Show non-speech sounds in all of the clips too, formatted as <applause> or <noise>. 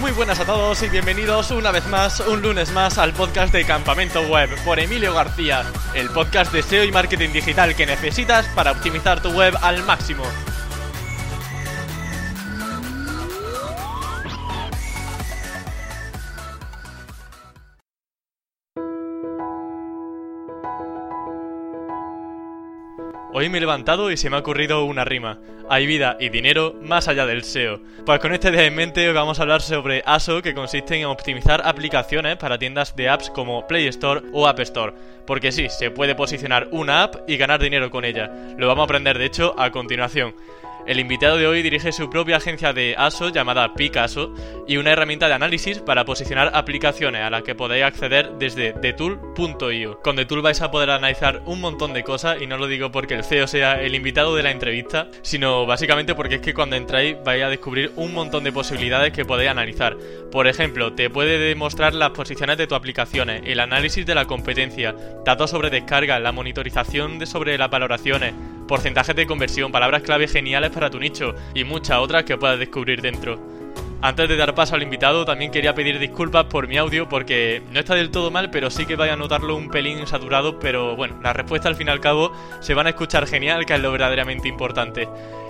Muy buenas a todos y bienvenidos una vez más, un lunes más, al podcast de Campamento Web por Emilio García, el podcast de SEO y marketing digital que necesitas para optimizar tu web al máximo. Hoy me he levantado y se me ha ocurrido una rima. Hay vida y dinero más allá del SEO. Pues con este día en mente hoy vamos a hablar sobre ASO que consiste en optimizar aplicaciones para tiendas de apps como Play Store o App Store. Porque sí, se puede posicionar una app y ganar dinero con ella. Lo vamos a aprender de hecho a continuación. El invitado de hoy dirige su propia agencia de ASO llamada Picasso y una herramienta de análisis para posicionar aplicaciones a las que podéis acceder desde thetool.io. Con TheTool vais a poder analizar un montón de cosas y no lo digo porque el CEO sea el invitado de la entrevista, sino básicamente porque es que cuando entráis vais a descubrir un montón de posibilidades que podéis analizar. Por ejemplo, te puede demostrar las posiciones de tus aplicaciones, el análisis de la competencia, datos sobre descarga, la monitorización de sobre las valoraciones, porcentajes de conversión, palabras clave geniales para tu nicho y muchas otras que puedas descubrir dentro. Antes de dar paso al invitado, también quería pedir disculpas por mi audio porque no está del todo mal, pero sí que vaya a notarlo un pelín saturado, pero bueno, la respuesta al fin y al cabo se van a escuchar genial, que es lo verdaderamente importante.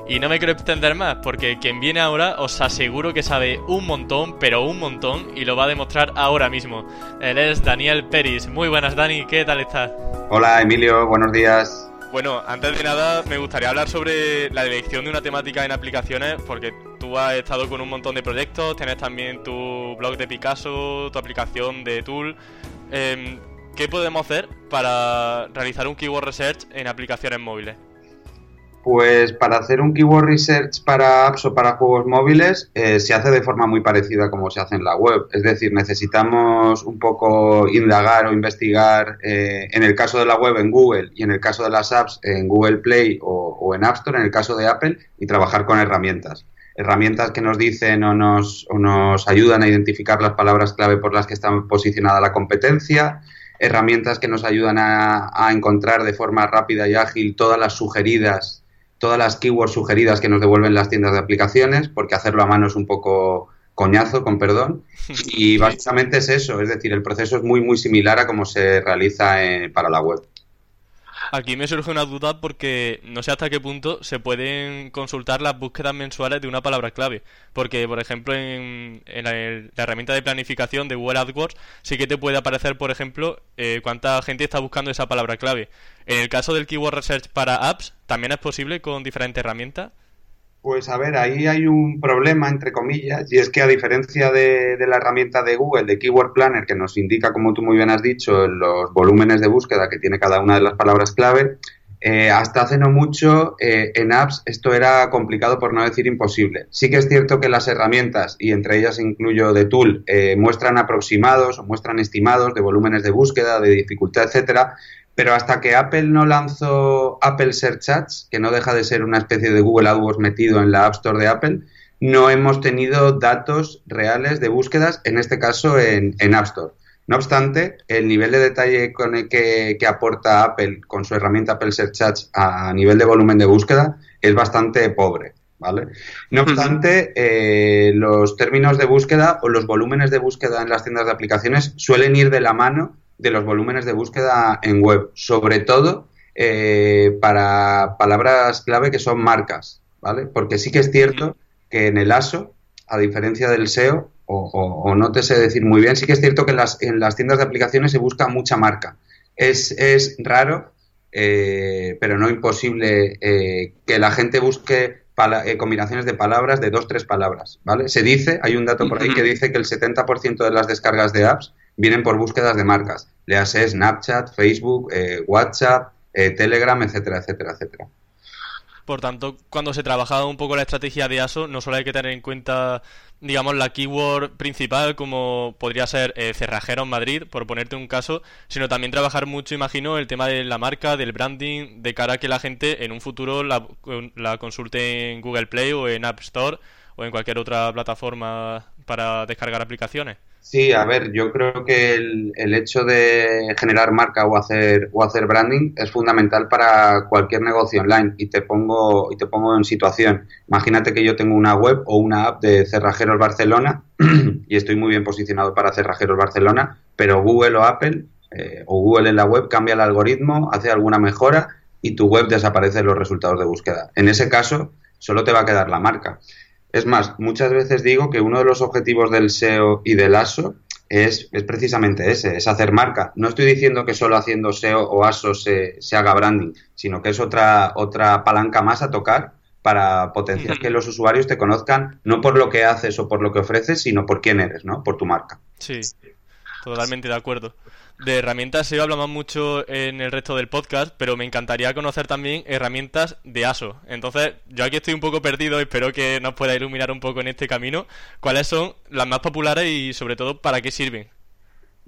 Y no me quiero extender más, porque quien viene ahora os aseguro que sabe un montón, pero un montón, y lo va a demostrar ahora mismo. Él es Daniel Peris. Muy buenas, Dani, ¿qué tal estás? Hola, Emilio, buenos días. Bueno, antes de nada me gustaría hablar sobre la elección de una temática en aplicaciones, porque tú has estado con un montón de proyectos, tienes también tu blog de Picasso, tu aplicación de Tool. Em, ¿Qué podemos hacer para realizar un keyword research en aplicaciones móviles? Pues para hacer un keyword research para apps o para juegos móviles eh, se hace de forma muy parecida como se hace en la web. Es decir, necesitamos un poco indagar o investigar eh, en el caso de la web en Google y en el caso de las apps en Google Play o, en App Store, en el caso de Apple, y trabajar con herramientas. Herramientas que nos dicen o nos, o nos ayudan a identificar las palabras clave por las que está posicionada la competencia, herramientas que nos ayudan a, a encontrar de forma rápida y ágil todas las sugeridas todas las keywords sugeridas que nos devuelven las tiendas de aplicaciones, porque hacerlo a mano es un poco coñazo, con perdón. <laughs> Y básicamente es eso, es decir, el proceso es muy, muy similar a cómo se realiza eh, para la web. Aquí me surge una duda porque no sé hasta qué punto se pueden consultar las búsquedas mensuales de una palabra clave. Porque, por ejemplo, en, la, herramienta de planificación de Google AdWords sí que te puede aparecer, por ejemplo, eh, cuánta gente está buscando esa palabra clave. En el caso del Keyword Research para apps, ¿también es posible con diferentes herramientas? Pues a ver, ahí hay un problema, entre comillas, y es que a diferencia de, la herramienta de Google, de Keyword Planner, que nos indica, como tú muy bien has dicho, los volúmenes de búsqueda que tiene cada una de las palabras clave, eh, hasta hace no mucho eh, en apps esto era complicado por no decir imposible. Sí que es cierto que las herramientas, y entre ellas incluyo de Tool, eh, muestran aproximados o muestran estimados de volúmenes de búsqueda, de dificultad, etcétera, pero hasta que Apple no lanzó Apple Search Ads, que no deja de ser una especie de Google AdWords metido en la App Store de Apple, no hemos tenido datos reales de búsquedas, en este caso en, App Store. No obstante, el nivel de detalle con el que, aporta Apple con su herramienta Apple Search Ads a nivel de volumen de búsqueda es bastante pobre. ¿Vale? No obstante, eh, los términos de búsqueda o los volúmenes de búsqueda en las tiendas de aplicaciones suelen ir de la mano de los volúmenes de búsqueda en web, sobre todo eh, para palabras clave que son marcas, ¿vale? Porque sí que es cierto que en el ASO, a diferencia del SEO, o, no te sé decir muy bien, sí que es cierto que en las, en las tiendas de aplicaciones se busca mucha marca. Es, es raro, eh, pero no imposible, eh, que la gente busque combinaciones de palabras de dos, tres palabras, ¿vale? Se dice, hay un dato por ahí que dice que el 70% de las descargas de apps vienen por búsquedas de marcas. Léase Snapchat, Facebook, eh, WhatsApp, eh, Telegram, etcétera, etcétera, etcétera. Por tanto, cuando se trabaja un poco la estrategia de ASO, no solo hay que tener en cuenta, digamos, la keyword principal, como podría ser eh, cerrajero en Madrid, por ponerte un caso, sino también trabajar mucho, imagino, el tema de la marca, del branding, de cara a que la gente en un futuro la consulte en Google Play o en App Store o en cualquier otra plataforma para descargar aplicaciones. Sí, a ver, yo creo que el, el, hecho de generar marca o hacer o hacer branding es fundamental para cualquier negocio online y te pongo y te pongo en situación. Imagínate que yo tengo una web o una app de Cerrajeros Barcelona <clears throat> y estoy muy bien posicionado para Cerrajeros Barcelona, pero Google o Apple eh, o Google en la web cambia el algoritmo, hace alguna mejora y tu web desaparece en los resultados de búsqueda. En ese caso, solo te va a quedar la marca. Es más, muchas veces digo que uno de los objetivos del SEO y del ASO es, es precisamente ese, es hacer marca. No estoy diciendo que solo haciendo SEO o ASO se, se haga branding, sino que es otra, otra palanca más a tocar para potenciar que los usuarios te conozcan no por lo que haces o por lo que ofreces, sino por quién eres, ¿no? Por tu marca. Sí, totalmente de acuerdo. De herramientas SEO hablamos mucho en el resto del podcast, pero me encantaría conocer también herramientas de ASO. Entonces, yo aquí estoy un poco perdido, espero que nos pueda iluminar un poco en este camino. ¿Cuáles son las más populares y sobre todo para qué sirven?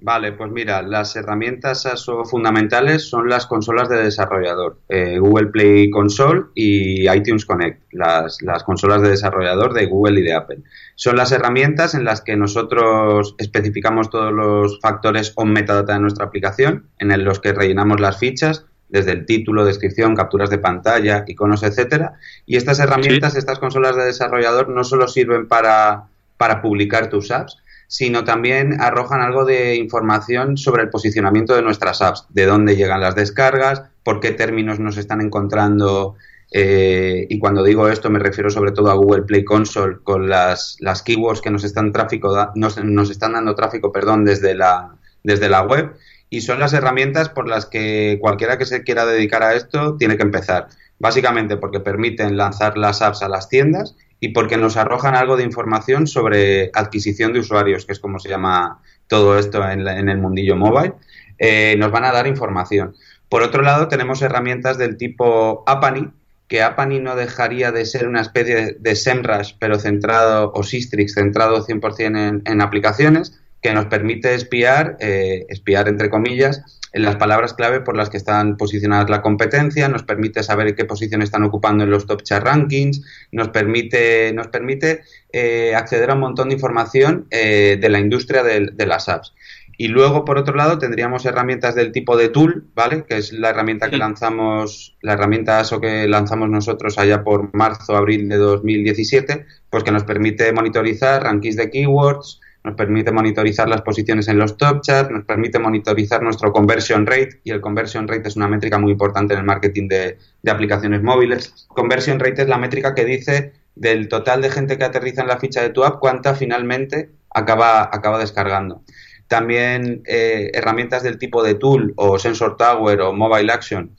Vale, pues mira, las herramientas ASO fundamentales son las consolas de desarrollador, eh, Google Play Console y iTunes Connect, las, las, consolas de desarrollador de Google y de Apple. Son las herramientas en las que nosotros especificamos todos los factores o metadata de nuestra aplicación, en los que rellenamos las fichas, desde el título, descripción, capturas de pantalla, iconos, etcétera. Y estas herramientas, ¿Sí? estas consolas de desarrollador, no solo sirven para, para publicar tus apps, sino también arrojan algo de información sobre el posicionamiento de nuestras apps, de dónde llegan las descargas, por qué términos nos están encontrando. Eh, y cuando digo esto me refiero sobre todo a Google Play Console con las, las keywords que nos están, tráfico nos, nos, están dando tráfico perdón, desde, la, desde la web y son las herramientas por las que cualquiera que se quiera dedicar a esto tiene que empezar. Básicamente porque permiten lanzar las apps a las tiendas y porque nos arrojan algo de información sobre adquisición de usuarios, que es como se llama todo esto en, el mundillo mobile, eh, nos van a dar información. Por otro lado, tenemos herramientas del tipo Apani, que Apani no dejaría de ser una especie de SEMrush, pero centrado, o Sistrix, centrado 100% en, en aplicaciones, que nos permite espiar, eh, espiar entre comillas, en las palabras clave por las que están posicionadas la competencia, nos permite saber qué posición están ocupando en los top chart rankings, nos permite, nos permite eh, acceder a un montón de información eh, de la industria de, de, las apps. Y luego, por otro lado, tendríamos herramientas del tipo de tool, ¿vale? Que es la herramienta que lanzamos, la herramienta ASO que lanzamos nosotros allá por marzo, abril de 2017, pues que nos permite monitorizar rankings de keywords, nos permite monitorizar las posiciones en los top charts, nos permite monitorizar nuestro conversion rate y el conversion rate es una métrica muy importante en el marketing de, aplicaciones móviles. Conversion rate es la métrica que dice del total de gente que aterriza en la ficha de tu app cuánta finalmente acaba, acaba descargando. También eh, herramientas del tipo de tool o sensor tower o mobile action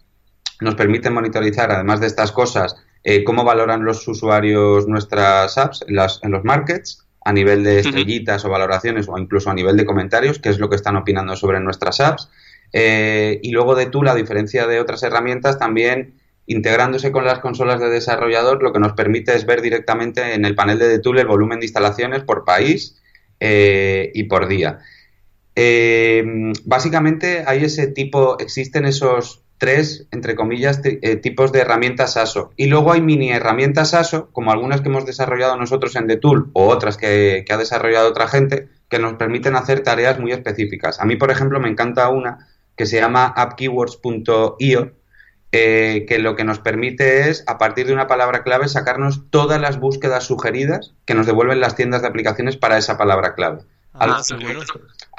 nos permiten monitorizar, además de estas cosas, eh, cómo valoran los usuarios nuestras apps en los markets a nivel de estrellitas uh -huh. o valoraciones o incluso a nivel de comentarios, qué es lo que están opinando sobre nuestras apps. Eh, y luego de Tool, a diferencia de otras herramientas, también integrándose con las consolas de desarrollador, lo que nos permite es ver directamente en el panel de Tool el volumen de instalaciones por país eh, y por día. Eh, básicamente hay ese tipo, existen esos tres, entre comillas, eh, tipos de herramientas ASO. Y luego hay mini herramientas ASO, como algunas que hemos desarrollado nosotros en The Tool o otras que, que ha desarrollado otra gente, que nos permiten hacer tareas muy específicas. A mí, por ejemplo, me encanta una que se llama appkeywords.io, eh, que lo que nos permite es, a partir de una palabra clave, sacarnos todas las búsquedas sugeridas que nos devuelven las tiendas de aplicaciones para esa palabra clave. Ah, bueno.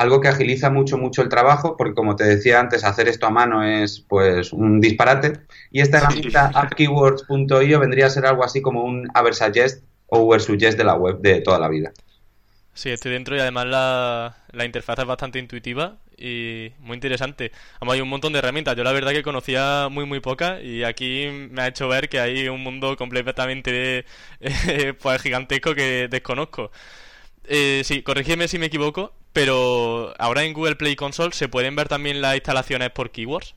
Algo, que agiliza mucho, mucho el trabajo, porque como te decía antes, hacer esto a mano es pues un disparate. Y esta herramienta appkeywords.io vendría a ser algo así como un Aversuggest o Ubersuggest de la web de toda la vida. Sí, estoy dentro y además la, la interfaz es bastante intuitiva y muy interesante. Además, hay un montón de herramientas. Yo la verdad que conocía muy, muy pocas y aquí me ha hecho ver que hay un mundo completamente <laughs> eh, pues, gigantesco que desconozco. Eh, sí, corrígeme si me equivoco, pero ahora en Google Play Console se pueden ver también las instalaciones por keywords.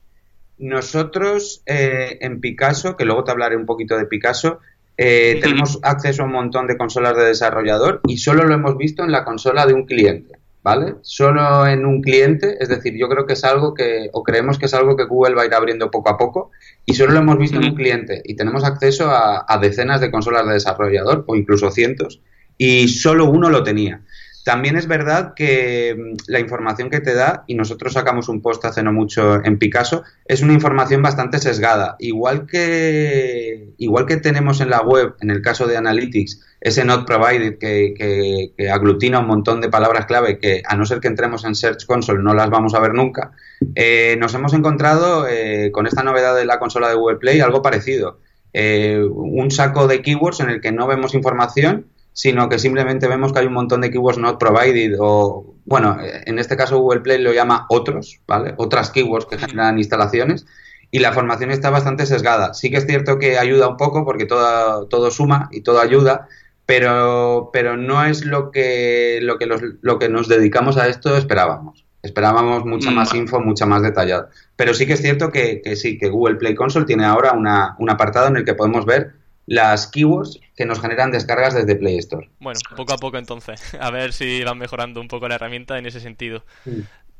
Nosotros eh, en Picasso, que luego te hablaré un poquito de Picasso, eh, tenemos acceso a un montón de consolas de desarrollador y solo lo hemos visto en la consola de un cliente, ¿vale? Solo en un cliente, es decir, yo creo que es algo que, o creemos que es algo que Google va a ir abriendo poco a poco y solo lo hemos visto en un cliente y tenemos acceso a, a decenas de consolas de desarrollador o incluso cientos y solo uno lo tenía. También es verdad que mm, la información que te da, y nosotros sacamos un post hace no mucho en Picasso, es una información bastante sesgada. Igual que, igual que tenemos en la web, en el caso de Analytics, ese not provided que, aglutina un montón de palabras clave que, a no ser que entremos en Search Console, no las vamos a ver nunca, eh, nos hemos encontrado eh, con esta novedad de la consola de Google Play algo parecido. Eh, un saco de keywords en el que no vemos información sino que simplemente vemos que hay un montón de keywords not provided o, bueno, en este caso Google Play lo llama otros, ¿vale? Otras keywords que generan instalaciones y la formación está bastante sesgada. Sí que es cierto que ayuda un poco porque todo, todo suma y todo ayuda, pero, pero no es lo que, lo, que lo que nos dedicamos a esto esperábamos. Esperábamos mucha más mm. info, mucha más detallada. Pero sí que es cierto que, que sí, que Google Play Console tiene ahora una, un apartado en el que podemos ver las keywords que nos generan descargas desde Play Store. Bueno, poco a poco entonces, <laughs> a ver si van mejorando un poco la herramienta en ese sentido.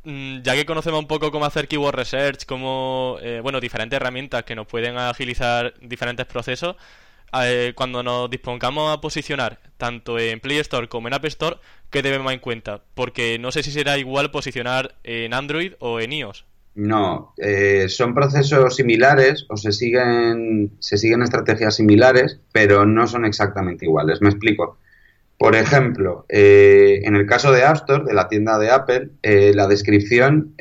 Mm, ya que conocemos un poco cómo hacer keyword research, como, eh, bueno, diferentes herramientas que nos pueden agilizar diferentes procesos, eh, cuando nos dispongamos a posicionar tanto en Play Store como en App Store, ¿qué debemos en cuenta? Porque no sé si será igual posicionar en Android o en iOS. No, eh, son procesos similares o se siguen, se siguen estrategias similares, pero no son exactamente iguales. Me explico. Por ejemplo, eh, en el caso de App Store, de la tienda de Apple, eh, la descripción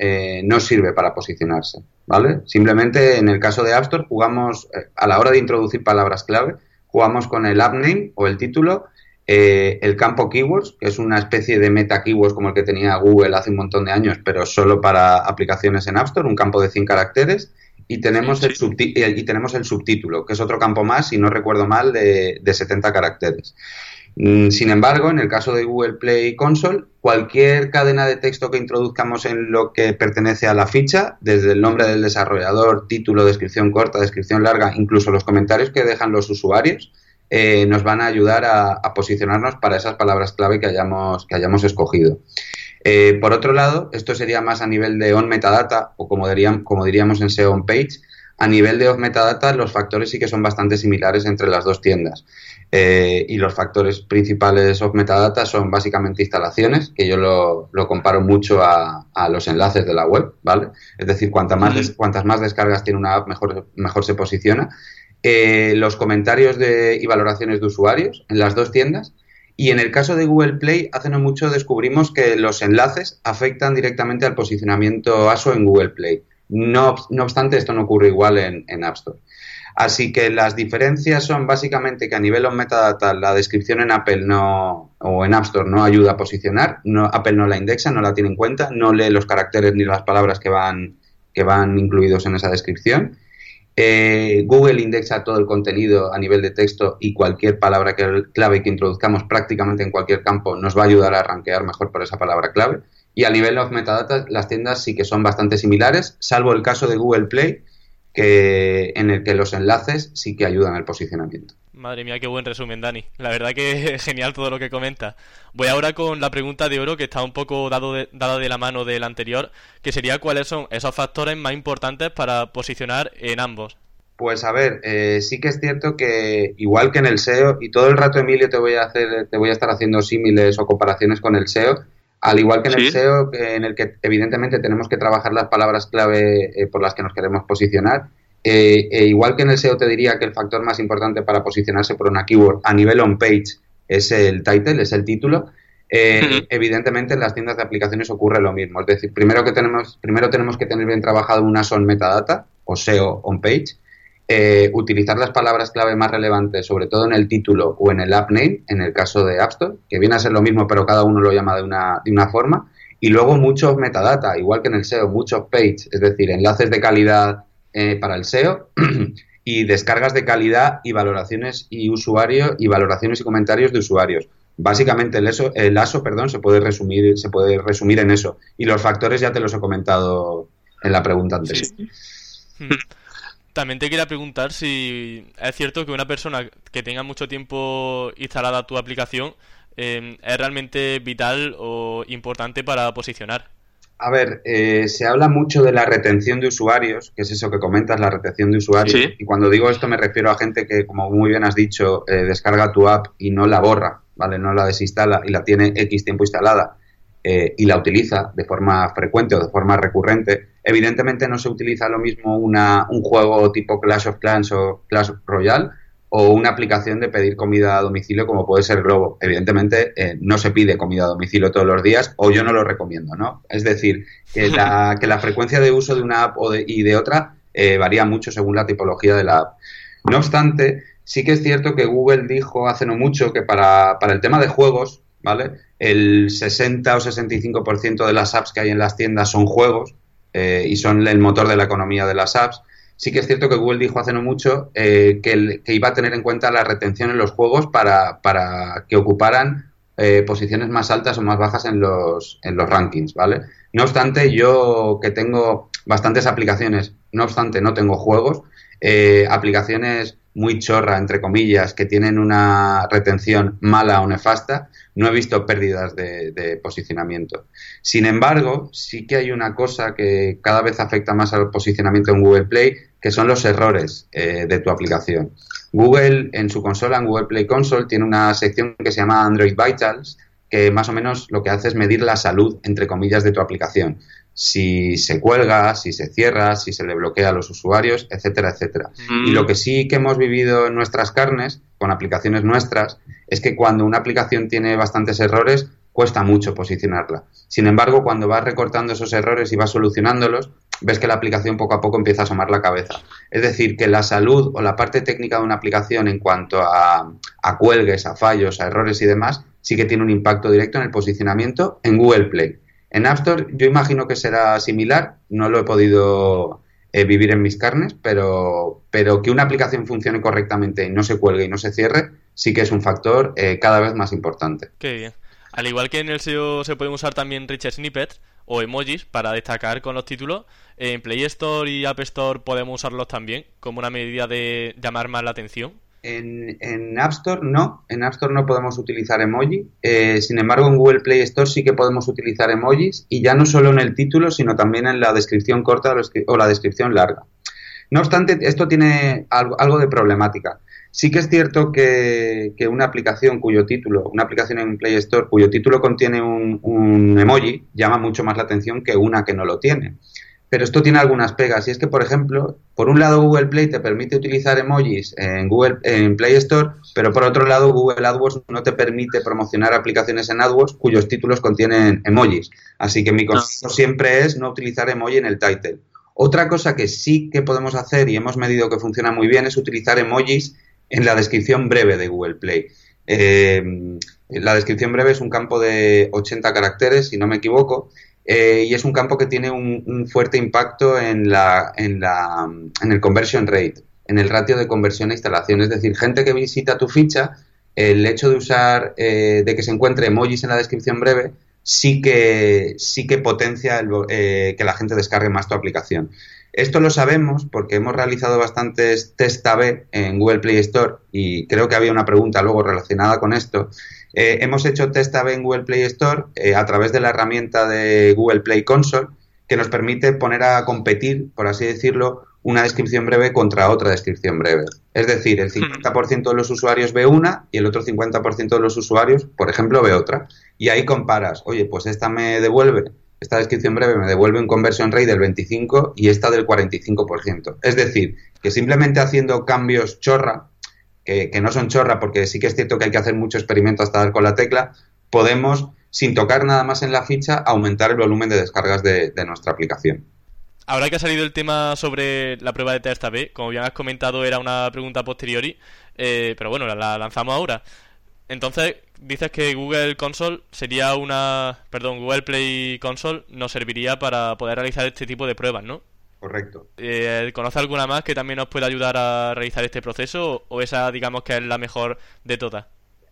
no sirve para posicionarse, ¿vale? Simplemente en el caso de App Store jugamos, a la hora de introducir palabras clave, jugamos con el app name o el título eh, el campo keywords, que es una especie de meta keywords como el que tenía Google hace un montón de años, pero solo para aplicaciones en App Store, un campo de 100 caracteres. Y tenemos, El y tenemos el subtítulo, que es otro campo más, si no recuerdo mal, de, de 70 caracteres. Mm, sin embargo, en el caso de Google Play Console, cualquier cadena de texto que introduzcamos en lo que pertenece a la ficha, desde el nombre del desarrollador, título, descripción corta, descripción larga, incluso los comentarios que dejan los usuarios, eh, nos van a ayudar a, posicionarnos para esas palabras clave que hayamos, que hayamos escogido. Eh, por otro lado, esto sería más a nivel de on metadata o como, diríamos, como diríamos en SEO on page. A nivel de off metadata, los factores sí que son bastante similares entre las dos tiendas. Eh, y los factores principales off metadata son básicamente instalaciones, que yo lo, comparo mucho a, los enlaces de la web, ¿vale? Es decir, cuantas más, cuantas más descargas tiene una app, mejor, mejor se posiciona. Eh, los comentarios de, y valoraciones de usuarios en las dos tiendas. Y en el caso de Google Play, hace no mucho descubrimos que los enlaces afectan directamente al posicionamiento ASO en Google Play. No, obstante, esto no ocurre igual en, App Store. Así que las diferencias son básicamente que a nivel of metadata la descripción en Apple no, o en App Store no ayuda a posicionar, no, Apple no la indexa, no la tiene en cuenta, no lee los caracteres ni las palabras que van, que van incluidos en esa descripción eh, Google indexa todo el contenido a nivel de texto y cualquier palabra clave que introduzcamos prácticamente en cualquier campo nos va a ayudar a rankear mejor por esa palabra clave. Y a nivel of metadata, las tiendas sí que son bastante similares, salvo el caso de Google Play, que, en el que los enlaces sí que ayudan al posicionamiento. Madre mía, qué buen resumen, Dani. La verdad que es <laughs> genial todo lo que comenta. Voy ahora con la pregunta de oro que está un poco dado de, dada de la mano del anterior, que sería cuáles son esos factores más importantes para posicionar en ambos. Pues a ver, eh, sí que es cierto que igual que en el SEO, y todo el rato Emilio te voy a hacer, te voy a estar haciendo símiles o comparaciones con el SEO, al igual que en el SEO, en el que evidentemente tenemos que trabajar las palabras clave eh, por las que nos queremos posicionar, eh, e igual que en el SEO te diría que el factor más importante para posicionarse por una keyword a nivel on-page es el title, es el título, eh, evidentemente en las tiendas de aplicaciones ocurre lo mismo. Es decir, primero, que tenemos, primero tenemos que tener bien trabajado una son metadata o SEO on-page, eh, utilizar las palabras clave más relevantes, sobre todo en el título o en el app name, en el caso de App Store, que viene a ser lo mismo, pero cada uno lo llama de una, de una forma. Y luego muchos metadata, igual que en el SEO, muchos page, es decir, enlaces de calidad eh, para el SEO <clears throat> y descargas de calidad y valoraciones y usuario y valoraciones y comentarios de usuarios. Básicamente el, eso, el ASO perdón, se puede resumir se puede resumir en eso y los factores ya te los he comentado en la pregunta antes. Hmm. También te quería preguntar si es cierto que una persona que tenga mucho tiempo instalada tu aplicación eh, es realmente vital o importante para posicionar. A ver, eh, se habla mucho de la retención de usuarios, que es eso que comentas, la retención de usuarios. Y cuando digo esto me refiero a gente que, como muy bien has dicho, eh, descarga tu app y no la borra, ¿vale? No la desinstala y la tiene X tiempo instalada eh, y la utiliza de forma frecuente o de forma recurrente, evidentemente no se utiliza lo mismo una, un juego tipo Clash of Clans o Clash Royale o una aplicación de pedir comida a domicilio como puede ser Globo. Evidentemente eh, no se pide comida a domicilio todos los días o yo no lo recomiendo, ¿no? Es decir, que <laughs> la, que la frecuencia de uso de una app o y de otra eh, varía mucho según la tipología de la app. No obstante, sí que es cierto que Google dijo hace no mucho que para, para el tema de juegos, ¿vale? el 60 o 65% de las apps que hay en las tiendas son juegos eh, y son el motor de la economía de las apps. Sí que es cierto que Google dijo hace no mucho eh, que, iba a tener en cuenta la retención en los juegos para, que ocuparan eh, posiciones más altas o más bajas en los, en los rankings, ¿vale? No obstante, yo que tengo bastantes aplicaciones, no obstante no tengo juegos, aplicaciones muy chorra, entre comillas, que tienen una retención mala o nefasta, no he visto pérdidas de, posicionamiento. Sin embargo, sí que hay una cosa que cada vez afecta más al posicionamiento en Google Play, que son los errores eh, de tu aplicación. Google, en su consola, en Google Play Console, tiene una sección que se llama Android Vitals, que más o menos lo que hace es medir la salud, entre comillas, de tu aplicación si se cuelga, si se cierra, si se le bloquea a los usuarios, etcétera, etcétera. Y lo que sí que hemos vivido en nuestras carnes, con aplicaciones nuestras, es que cuando una aplicación tiene bastantes errores, cuesta mucho posicionarla. Sin embargo, cuando vas recortando esos errores y vas solucionándolos, ves que la aplicación poco a poco empieza a asomar la cabeza. Es decir, que la salud o la parte técnica de una aplicación en cuanto a, a cuelgues, a fallos, a errores y demás, sí que tiene un impacto directo en el posicionamiento en Google Play. En App Store yo imagino que será similar, no lo he podido eh, vivir en mis carnes, pero, pero que una aplicación funcione correctamente y no se cuelgue y no se cierre, sí que es un factor eh, cada vez más importante. Qué bien. Al igual que en el SEO se pueden usar también rich snippets o emojis para destacar con los títulos, en Play Store y App Store podemos usarlos también como una medida de llamar más la atención. En, App Store no, en App Store no podemos utilizar emoji. Eh, sin embargo, en Google Play Store sí que podemos utilizar emojis y ya no solo en el título, sino también en la descripción corta o la descripción larga. No obstante, esto tiene algo, de problemática. Sí que es cierto que, una aplicación cuyo título, una aplicación en Play Store cuyo título contiene un emoji, llama mucho más la atención que una que no lo tiene pero esto tiene algunas pegas y es que, por ejemplo, por un lado Google Play te permite utilizar emojis en Google en Play Store, pero por otro lado Google AdWords no te permite promocionar aplicaciones en AdWords cuyos títulos contienen emojis. Así que mi consejo siempre es no utilizar emoji en el title. Otra cosa que sí que podemos hacer y hemos medido que funciona muy bien es utilizar emojis en la descripción breve de Google Play. Eh, la descripción breve es un campo de 80 caracteres, si no me equivoco, eh, y es un campo que tiene un, fuerte impacto en, la, en, la, en el conversion rate, en el ratio de conversión a instalación. Es decir, gente que visita tu ficha, el hecho de usar, eh, de que se encuentre emojis en la descripción breve, sí que, sí que potencia eh, que la gente descargue más tu aplicación. Esto lo sabemos porque hemos realizado bastantes test A-B en Google Play Store y creo que había una pregunta luego relacionada con esto eh, hemos hecho test A-B en Google Play Store eh, a través de la herramienta de Google Play Console que nos permite poner a competir, por así decirlo, una descripción breve contra otra descripción breve. Es decir, el 50% de los usuarios ve una y el otro 50% de los usuarios, por ejemplo, ve otra. Y ahí comparas, oye, pues esta me devuelve, esta descripción breve me devuelve un conversion rate del 25 y esta del 45%. Es decir, que simplemente haciendo cambios chorra, que, no son chorra, porque sí que es cierto que hay que hacer mucho experimento hasta dar con la tecla, podemos, sin tocar nada más en la ficha, aumentar el volumen de descargas de, nuestra aplicación. Ahora que ha salido el tema sobre la prueba de test AB, como bien has comentado, era una pregunta posteriori, eh, pero bueno, la lanzamos ahora. Entonces, dices que Google Console sería una. Perdón, Google Play Console nos serviría para poder realizar este tipo de pruebas, ¿no? Correcto. Eh, ¿Conoce alguna más que también nos pueda ayudar a realizar este proceso o esa digamos que es la mejor de todas?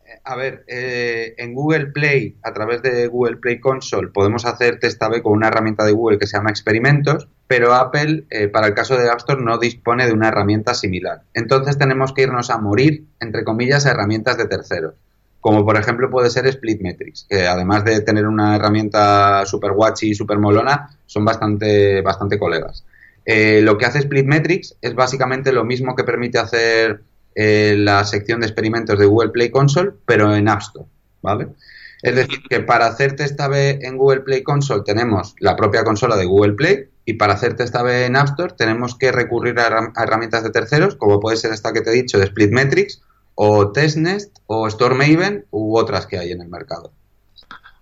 Eh, a ver, eh, en Google Play, a través de Google Play Console, podemos hacer test A-B con una herramienta de Google que se llama Experimentos, pero Apple, para el caso de App Store, no dispone de una herramienta similar. Entonces tenemos que irnos a morir, entre comillas, a herramientas de terceros. Como por ejemplo puede ser Splitmetrics, que además de tener una herramienta super watchy y super molona, son bastante, bastante colegas. Eh, lo que hace Splitmetrics es básicamente lo mismo que permite hacer eh, la sección de experimentos de Google Play Console, pero en App Store. ¿vale? Es decir, que para hacer test A-B en Google Play Console tenemos la propia consola de Google Play y para hacer test A-B en App Store tenemos que recurrir a, herramientas de terceros, como puede ser esta que te he dicho de Splitmetrics o TestNest o StoreMaven u otras que hay en el mercado.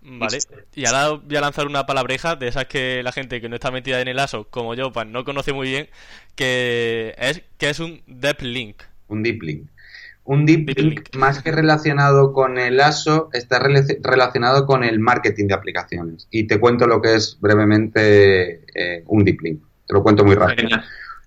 Vale, y ahora voy a lanzar una palabreja de esas que la gente que no está metida en el ASO, como yo, pues no conoce muy bien, que es que es un Deep Link. Un Deep Link. Un deep, link, más que relacionado con el ASO, está relacionado con el marketing de aplicaciones. Y te cuento lo que es brevemente eh, un deep link. Te lo cuento muy rápido.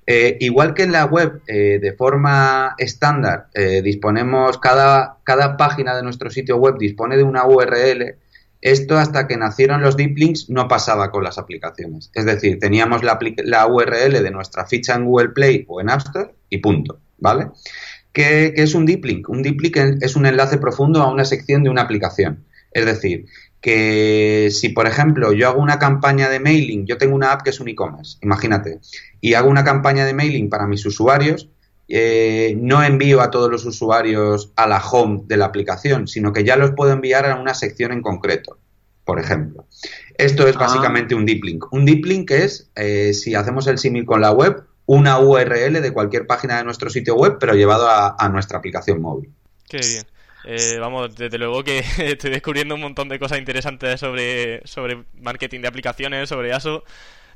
Eh, igual que en la web, eh, de forma estándar, disponemos, cada, cada página de nuestro sitio web dispone de una URL. Esto hasta que nacieron los deep links no pasaba con las aplicaciones. Es decir, teníamos la, URL de nuestra ficha en Google Play o en App Store y punto. ¿Vale? ¿Qué, es un deep link? Un deep link es un enlace profundo a una sección de una aplicación. Es decir, que si, por ejemplo, yo hago una campaña de mailing, yo tengo una app que es un e-commerce, imagínate, y hago una campaña de mailing para mis usuarios, eh, no envío a todos los usuarios a la home de la aplicación, sino que ya los puedo enviar a una sección en concreto, por ejemplo. Esto es ah. básicamente un deep link. Un deep link es, eh, si hacemos el símil con la web, una URL de cualquier página de nuestro sitio web, pero llevado a, nuestra aplicación móvil. Qué bien. Eh, vamos, desde luego que <laughs> estoy descubriendo un montón de cosas interesantes sobre, sobre marketing de aplicaciones, sobre ASO.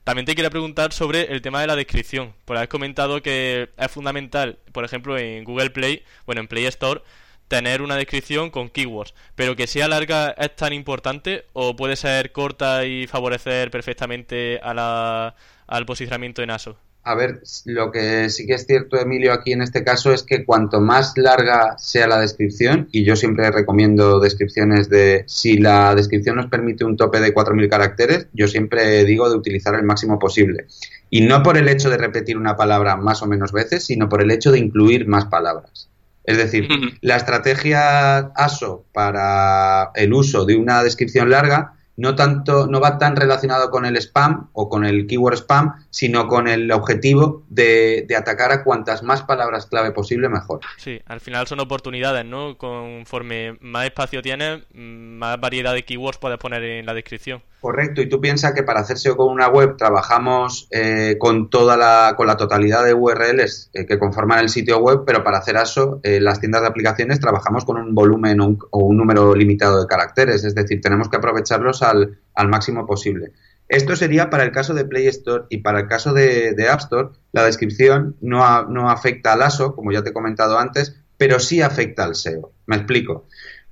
También te quería preguntar sobre el tema de la descripción. Por haber comentado que es fundamental, por ejemplo, en Google Play, bueno, en Play Store, tener una descripción con keywords. Pero que sea larga es tan importante o puede ser corta y favorecer perfectamente a la, al posicionamiento en ASO. A ver, lo que sí que es cierto, Emilio, aquí en este caso es que cuanto más larga sea la descripción, y yo siempre recomiendo descripciones de, si la descripción nos permite un tope de 4.000 caracteres, yo siempre digo de utilizar el máximo posible. Y no por el hecho de repetir una palabra más o menos veces, sino por el hecho de incluir más palabras. Es decir, la estrategia ASO para el uso de una descripción larga no tanto, no va tan relacionado con el spam o con el keyword spam, sino con el objetivo de, de, atacar a cuantas más palabras clave posible mejor. Sí, al final son oportunidades, ¿no? Conforme más espacio tienes, más variedad de keywords puedes poner en la descripción. Correcto, y tú piensas que para hacerse con una web trabajamos eh, con toda la, con la totalidad de URLs eh, que conforman el sitio web, pero para hacer eso, eh, las tiendas de aplicaciones trabajamos con un volumen o un número limitado de caracteres, es decir, tenemos que aprovecharlos al, máximo posible. Esto sería para el caso de Play Store y para el caso de, App Store, la descripción no, no afecta al ASO, como ya te he comentado antes, pero sí afecta al SEO. Me explico.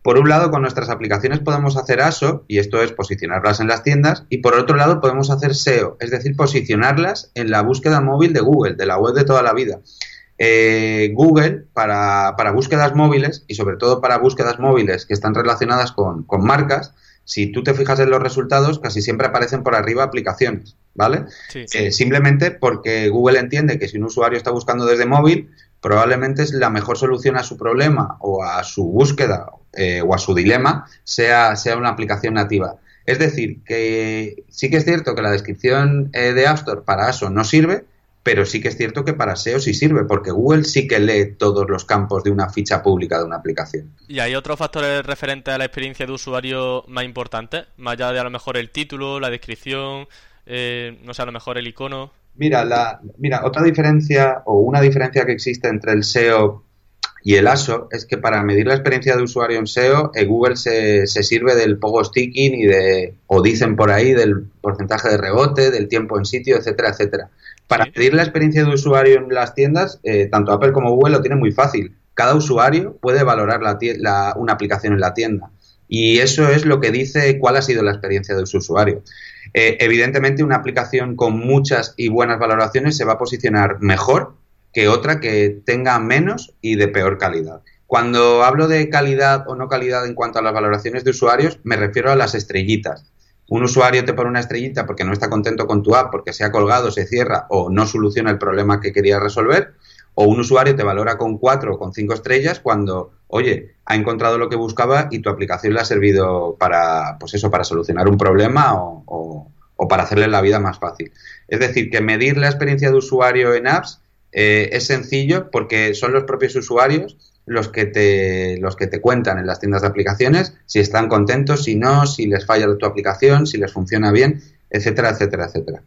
Por un lado, con nuestras aplicaciones podemos hacer ASO, y esto es posicionarlas en las tiendas, y por otro lado podemos hacer SEO, es decir, posicionarlas en la búsqueda móvil de Google, de la web de toda la vida. Eh, Google, para, para, búsquedas móviles, y sobre todo para búsquedas móviles que están relacionadas con, marcas, si tú te fijas en los resultados, casi siempre aparecen por arriba aplicaciones, ¿vale? Eh, simplemente porque Google entiende que si un usuario está buscando desde móvil, probablemente es la mejor solución a su problema o a su búsqueda eh, o a su dilema sea, sea una aplicación nativa. Es decir, que sí que es cierto que la descripción eh, de App Store para ASO no sirve, pero sí que es cierto que para SEO sí sirve, porque Google sí que lee todos los campos de una ficha pública de una aplicación. ¿Y hay otros factores referentes a la experiencia de usuario más importantes? Más allá de a lo mejor el título, la descripción, eh, no sé, a lo mejor el icono. Mira, la, mira, otra diferencia o una diferencia que existe entre el SEO y el ASO es que para medir la experiencia de usuario en SEO, eh, Google se, se, sirve del pogo sticking y de, o dicen por ahí, del porcentaje de rebote, del tiempo en sitio, etcétera, etcétera. Para medir la experiencia de usuario en las tiendas, eh, tanto Apple como Google lo tienen muy fácil. Cada usuario puede valorar la, una aplicación en la tienda. Y eso es lo que dice cuál ha sido la experiencia de su usuario. Eh, evidentemente, una aplicación con muchas y buenas valoraciones se va a posicionar mejor que otra que tenga menos y de peor calidad. Cuando hablo de calidad o no calidad en cuanto a las valoraciones de usuarios, me refiero a las estrellitas. Un usuario te pone una estrellita porque no está contento con tu app, porque se ha colgado, se cierra o no soluciona el problema que quería resolver, o un usuario te valora con cuatro o con cinco estrellas cuando, oye, ha encontrado lo que buscaba y tu aplicación le ha servido para, pues eso, para solucionar un problema o, para hacerle la vida más fácil. Es decir, que medir la experiencia de usuario en apps eh, es sencillo porque son los propios usuarios los que te los que te cuentan en las tiendas de aplicaciones si están contentos, si no, si les falla tu aplicación, si les funciona bien, etcétera, etcétera, etcétera.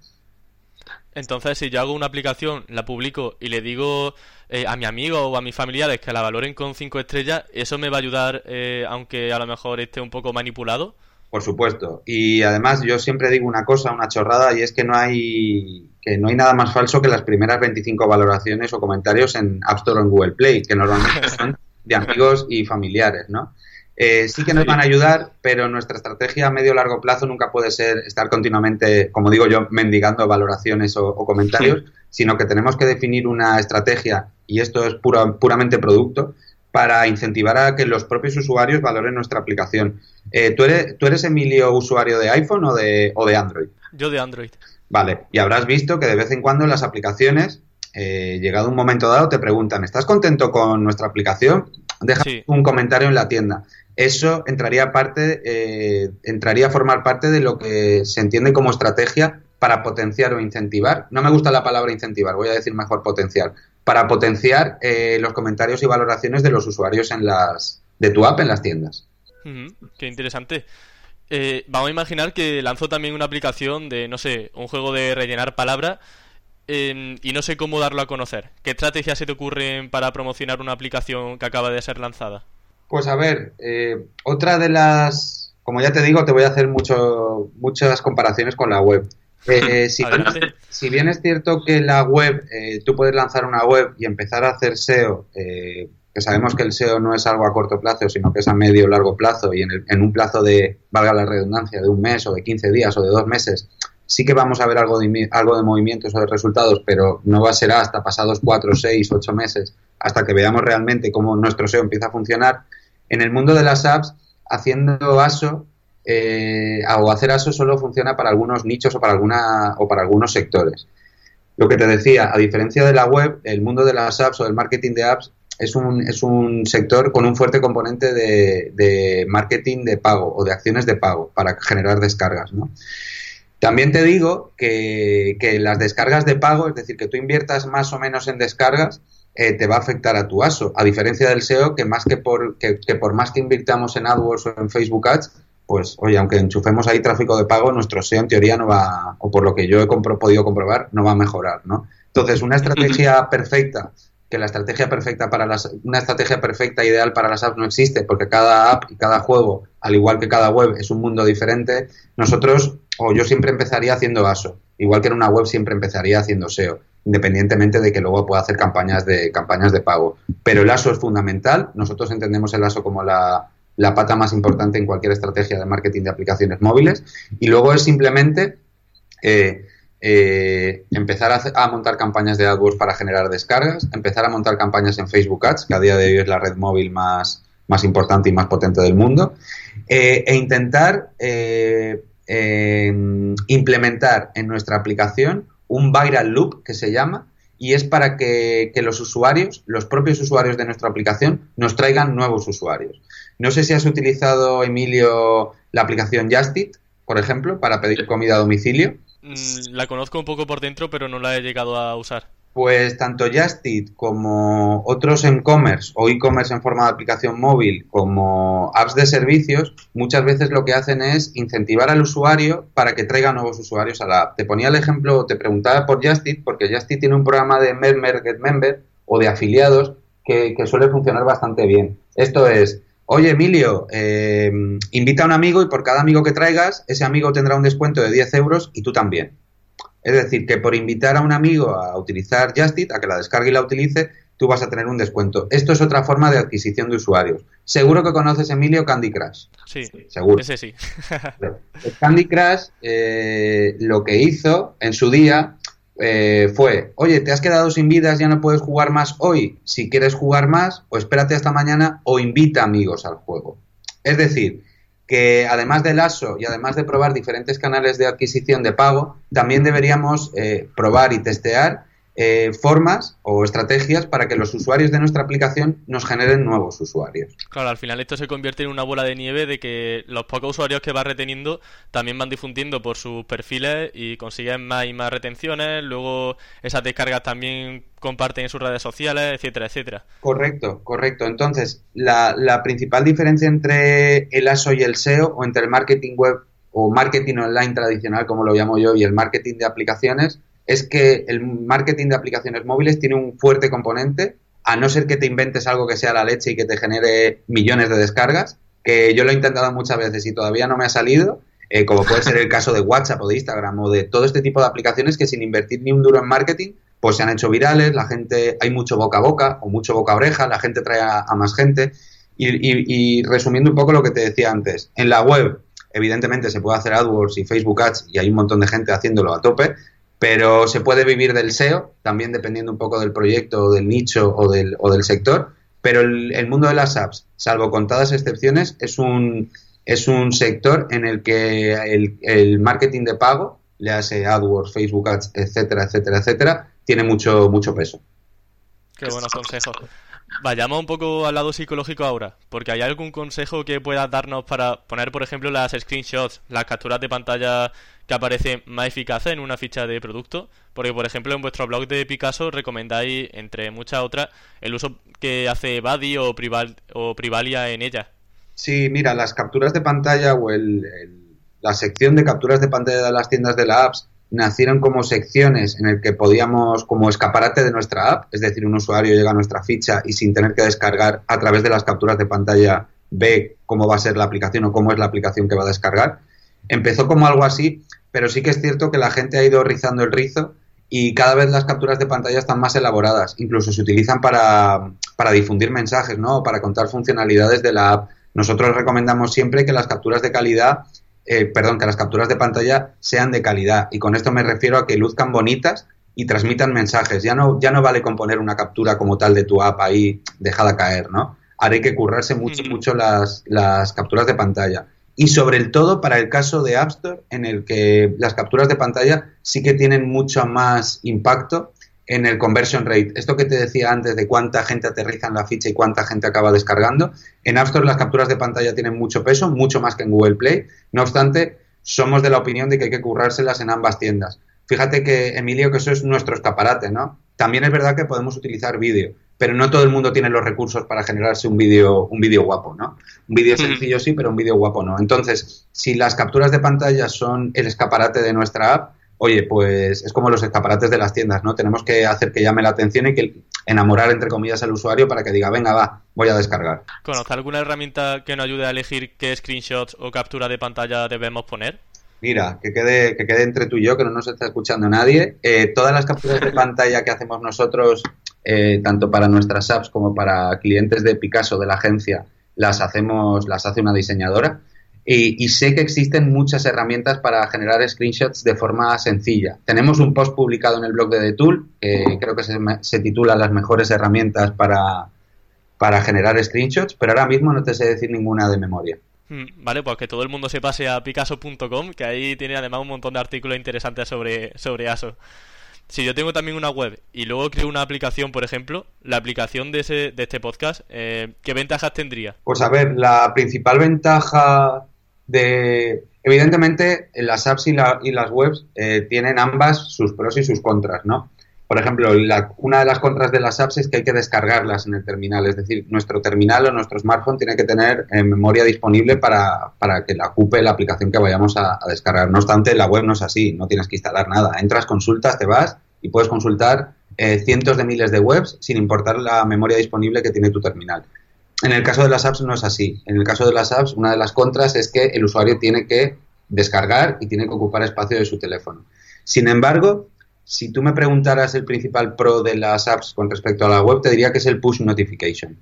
Entonces, si yo hago una aplicación, la publico y le digo eh, a mi amigo o a mis familiares que la valoren con 5 estrellas, ¿eso me va a ayudar eh, aunque a lo mejor esté un poco manipulado? Por supuesto. Y además yo siempre digo una cosa, una chorrada, y es que no hay que no hay nada más falso que las primeras 25 valoraciones o comentarios en App Store o en Google Play, que normalmente <laughs> son de amigos y familiares, ¿no? Eh, sí que nos van a ayudar, pero nuestra estrategia a medio largo plazo nunca puede ser estar continuamente, como digo yo, mendigando valoraciones o, comentarios, sino que tenemos que definir una estrategia, y esto es puramente producto, para incentivar a que los propios usuarios valoren nuestra aplicación. Eh, ¿tú, eres, ¿Tú eres, Emilio, usuario de iPhone o de, o de Android? Yo de Android. Vale, y habrás visto que de vez en cuando las aplicaciones, eh, llegado un momento dado, te preguntan, ¿estás contento con nuestra aplicación? Deja un comentario en la tienda eso entraría parte, eh, entraría a formar parte de lo que se entiende como estrategia para potenciar o incentivar. No me gusta la palabra incentivar, voy a decir mejor potenciar. Para potenciar eh, los comentarios y valoraciones de los usuarios en las de tu app en las tiendas. qué interesante. Eh, vamos a imaginar que lanzo también una aplicación de, no sé, un juego de rellenar palabras y no sé cómo darlo a conocer. ¿Qué estrategias se te ocurren para promocionar una aplicación que acaba de ser lanzada? Pues a ver, eh, otra de las, como ya te digo, te voy a hacer mucho, muchas comparaciones con la web. Eh, si, bien, es cierto que la web, eh, tú puedes lanzar una web y empezar a hacer SEO, que sabemos que el SEO no es algo a corto plazo, sino que es a medio o largo plazo y en, en, un plazo de, valga la redundancia, de un mes o de 15 días o de dos meses, sí que vamos a ver algo de, algo de movimientos o de resultados, pero no va a ser hasta pasados 4, 6, 8 meses, hasta que veamos realmente cómo nuestro SEO empieza a funcionar. En el mundo de las apps, haciendo ASO eh, o hacer ASO solo funciona para algunos nichos o para, alguna, o para algunos sectores. Lo que te decía, a diferencia de la web, el mundo de las apps o del marketing de apps es un, es un sector con un fuerte componente de, marketing de pago o de acciones de pago para generar descargas. También te digo que, que, las descargas de pago, es decir, que tú inviertas más o menos en descargas, eh, te va a afectar a tu ASO. A diferencia del SEO, que más que por, que, por más que invirtamos en AdWords o en Facebook Ads, pues oye, aunque enchufemos ahí tráfico de pago, nuestro SEO en teoría no va, o por lo que yo he podido comprobar, no va a mejorar, ¿no? Entonces, una estrategia perfecta, que la estrategia perfecta para las, una estrategia perfecta ideal para las apps no existe, porque cada app y cada juego, al igual que cada web, es un mundo diferente. Nosotros, o yo siempre empezaría haciendo ASO, igual que en una web siempre empezaría haciendo SEO independientemente de que luego pueda hacer campañas de, campañas de pago. Pero el ASO es fundamental. Nosotros entendemos el ASO como la, pata más importante en cualquier estrategia de marketing de aplicaciones móviles. Y luego es simplemente eh, eh, empezar a, montar campañas de AdWords para generar descargas, empezar a montar campañas en Facebook Ads, que a día de hoy es la red móvil más, más importante y más potente del mundo, eh, e intentar implementar en nuestra aplicación un viral loop que se llama, y es para que, los usuarios, los propios usuarios de nuestra aplicación, nos traigan nuevos usuarios. No sé si has utilizado, Emilio, la aplicación Justit, por ejemplo, para pedir comida a domicilio. Mm, la conozco un poco por dentro, pero no la he llegado a usar. Pues tanto Justit como otros e-commerce o e-commerce en forma de aplicación móvil como apps de servicios, muchas veces lo que hacen es incentivar al usuario para que traiga nuevos usuarios a la app. Te ponía el ejemplo, te preguntaba por Justit, porque Justit tiene un programa de Member Get Member o de afiliados que, suele funcionar bastante bien. Esto es, oye Emilio, eh, invita a un amigo y por cada amigo que traigas, ese amigo tendrá un descuento de 10 euros y tú también. Es decir, que por invitar a un amigo a utilizar Justit, a que la descargue y la utilice, tú vas a tener un descuento. Esto es otra forma de adquisición de usuarios. Seguro que conoces, Emilio, Candy Crush. Sí, seguro. Ese sí. Candy Crush eh, lo que hizo en su día eh, fue, oye, te has quedado sin vidas, ya no puedes jugar más hoy. Si quieres jugar más, o espérate hasta mañana o invita amigos al juego. Es decir, que además del ASO y además de probar diferentes canales de adquisición de pago, también deberíamos eh, probar y testear eh, formas o estrategias para que los usuarios de nuestra aplicación nos generen nuevos usuarios. Claro, al final esto se convierte en una bola de nieve de que los pocos usuarios que va reteniendo también van difundiendo por sus perfiles y consiguen más y más retenciones, luego esas descargas también comparten en sus redes sociales, etcétera, etcétera. Correcto, correcto. Entonces, la, la principal diferencia entre el ASO y el SEO o entre el marketing web o marketing online tradicional, como lo llamo yo, y el marketing de aplicaciones, es que el marketing de aplicaciones móviles tiene un fuerte componente, a no ser que te inventes algo que sea la leche y que te genere millones de descargas, que yo lo he intentado muchas veces y todavía no me ha salido, eh, como puede ser el <laughs> caso de WhatsApp o de Instagram o de todo este tipo de aplicaciones que sin invertir ni un duro en marketing, pues se han hecho virales, la gente, hay mucho boca a boca o mucho boca a oreja, la gente trae a, más gente. y, resumiendo un poco lo que te decía antes, en la web evidentemente se puede hacer AdWords y Facebook Ads y hay un montón de gente haciéndolo a tope, pero se puede vivir del SEO, también dependiendo un poco del proyecto, del nicho o del, o del sector, pero el, mundo de las apps, salvo contadas excepciones, es un, es un sector en el que el, marketing de pago, le hace AdWords, Facebook Ads, etcétera, etcétera, etcétera, tiene mucho, mucho peso. Qué buenos consejos. Vayamos un poco al lado psicológico ahora, porque hay algún consejo que puedas darnos para poner, por ejemplo, las screenshots, las capturas de pantalla que aparecen más eficaces en una ficha de producto. Porque, por ejemplo, en vuestro blog de Picasso recomendáis, entre muchas otras, el uso que hace Buddy o, o Privalia en ella. Sí, mira, las capturas de pantalla o el, la sección de capturas de pantalla de las tiendas de la apps nacieron como secciones en el que podíamos, como escaparate de nuestra app, es decir, un usuario llega a nuestra ficha y sin tener que descargar a través de las capturas de pantalla ve cómo va a ser la aplicación o cómo es la aplicación que va a descargar. Empezó como algo así, pero sí que es cierto que la gente ha ido rizando el rizo y cada vez las capturas de pantalla están más elaboradas. Incluso se utilizan para, para difundir mensajes, ¿no? para contar funcionalidades de la app. Nosotros recomendamos siempre que las capturas de calidad eh, perdón, que las capturas de pantalla sean de calidad. Y con esto me refiero a que luzcan bonitas y transmitan mensajes. Ya no, ya no vale componer una captura como tal de tu app ahí dejada caer, ¿no? Ahora hay que currarse mucho, mucho las, las capturas de pantalla. Y sobre todo para el caso de App Store, en el que las capturas de pantalla sí que tienen mucho más impacto en el conversion rate. Esto que te decía antes de cuánta gente aterriza en la ficha y cuánta gente acaba descargando. En App Store las capturas de pantalla tienen mucho peso, mucho más que en Google Play. No obstante, somos de la opinión de que hay que currárselas en ambas tiendas. Fíjate que, Emilio, que eso es nuestro escaparate, ¿no? También es verdad que podemos utilizar vídeo, pero no todo el mundo tiene los recursos para generarse un vídeo un vídeo guapo, ¿no? Un vídeo sencillo sí, pero un vídeo guapo no. Entonces, si las capturas de pantalla son el escaparate de nuestra app, oye, pues es como los escaparates de las tiendas, ¿no? Tenemos que hacer que llame la atención y que enamorar, entre comillas, al usuario para que diga, venga, va, voy a descargar. ¿Conoce alguna herramienta que nos ayude a elegir qué screenshots o captura de pantalla debemos poner? Mira, que quede, que quede entre tú y yo, que no nos está escuchando nadie. Eh, todas las capturas de <laughs> pantalla que hacemos nosotros, eh, tanto para nuestras apps como para clientes de Picasso de la agencia, las hacemos, las hace una diseñadora. Y, sé que existen muchas herramientas para generar screenshots de forma sencilla. Tenemos un post publicado en el blog de The Tool, que creo que se, titula Las mejores herramientas para, para generar screenshots, pero ahora mismo no te sé decir ninguna de memoria. Hmm, vale, pues que todo el mundo se pase a picasso.com, que ahí tiene además un montón de artículos interesantes sobre, sobre ASO. Si yo tengo también una web y luego creo una aplicación, por ejemplo, la aplicación de, ese, de este podcast, eh, ¿qué ventajas tendría? Pues a ver, la principal ventaja de... Evidentemente, las apps y, las webs eh, tienen ambas sus pros y sus contras, ¿no? Por ejemplo, una de las contras de las apps es que hay que descargarlas en el terminal, es decir, nuestro terminal o nuestro smartphone tiene que tener eh, memoria disponible para, que la ocupe la aplicación que vayamos a, descargar. No obstante, la web no es así, no tienes que instalar nada. Entras, consultas, te vas y puedes consultar eh, cientos de miles de webs sin importar la memoria disponible que tiene tu terminal. En el caso de las apps no es así. En el caso de las apps, una de las contras es que el usuario tiene que descargar y tiene que ocupar espacio de su teléfono. Sin embargo, si tú me preguntaras el principal pro de las apps con respecto a la web, te diría que es el push notification.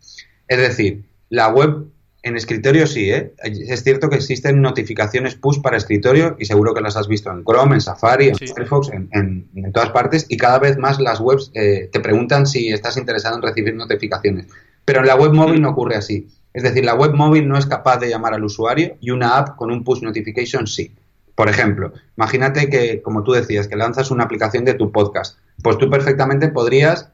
Es decir, la web en escritorio sí, ¿eh? Es cierto que existen notificaciones push para escritorio y seguro que las has visto en Chrome, en Safari, en Firefox, en, todas partes y cada vez más las webs eh, te preguntan si estás interesado en recibir notificaciones. Pero en la web móvil no ocurre así. Es decir, la web móvil no es capaz de llamar al usuario y una app con un push notification sí. Por ejemplo, imagínate que, como tú decías, que lanzas una aplicación de tu podcast. pues tú perfectamente podrías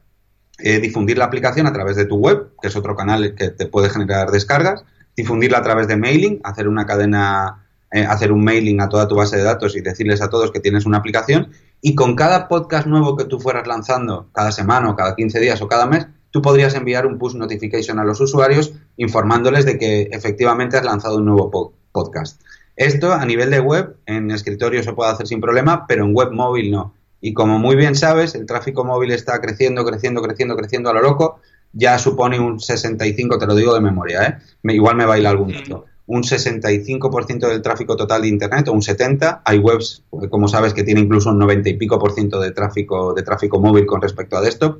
eh, difundir la aplicación a través de tu web, que es otro canal que te puede generar descargas, difundirla a través de mailing, hacer una cadena, eh, hacer un mailing a toda tu base de datos y decirles a todos que tienes una aplicación. Y con cada podcast nuevo que tú fueras lanzando, cada semana o cada 15 días o cada mes, tú podrías enviar un push notification a los usuarios informándoles de que efectivamente has lanzado un nuevo podcast. Esto a nivel de web, en escritorio se puede hacer sin problema, pero en web móvil no. Y como muy bien sabes, el tráfico móvil está creciendo, creciendo, creciendo, creciendo a lo loco. Ya supone un 65, te lo digo de memoria, ¿eh? Me, igual me baila algún dato. Un 65% del tráfico total de Internet, o un 70%. Hay webs, como sabes, que tiene incluso un 90 y pico por ciento de tráfico, de tráfico móvil con respecto a desktop.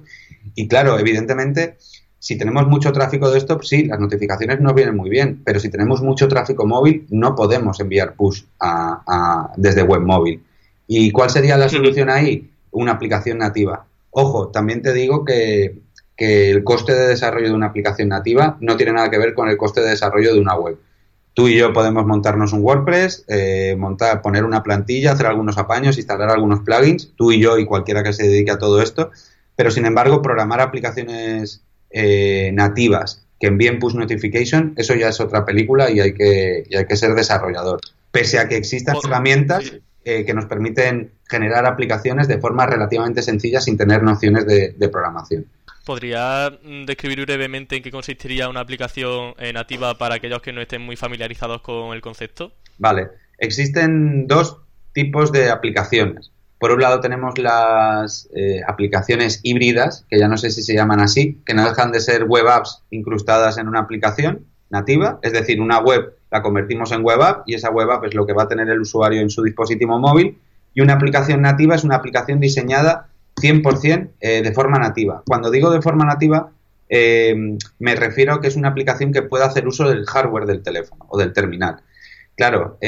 Y claro, evidentemente, si tenemos mucho tráfico desktop, sí, las notificaciones nos vienen muy bien, pero si tenemos mucho tráfico móvil, no podemos enviar push desde web móvil. ¿Y cuál sería la solución ahí? Una aplicación nativa. Ojo, también te digo que, el coste de desarrollo de una aplicación nativa no tiene nada que ver con el coste de desarrollo de una web. Tú y yo podemos montarnos un WordPress, eh, montar, poner una plantilla, hacer algunos apaños, instalar algunos plugins, tú y yo y cualquiera que se dedique a todo esto, pero sin embargo programar aplicaciones eh, nativas que envíen push notification, eso ya es otra película y hay que, y hay que ser desarrollador. Pese a que existan herramientas eh, que nos permiten generar aplicaciones de forma relativamente sencilla sin tener nociones de, programación. ¿Podría mm, describir brevemente en qué consistiría una aplicación eh, nativa para aquellos que no estén muy familiarizados con el concepto? Vale, existen dos tipos de aplicaciones. Por un lado tenemos las eh, aplicaciones híbridas, que ya no sé si se llaman así, que no dejan de ser web apps incrustadas en una aplicación nativa, es decir, una web la convertimos en web app y esa web app es lo que va a tener el usuario en su dispositivo móvil y una aplicación nativa es una aplicación diseñada 100% eh, de forma nativa. Cuando digo de forma nativa, eh, me refiero a que es una aplicación que pueda hacer uso del hardware del teléfono o del terminal. Claro,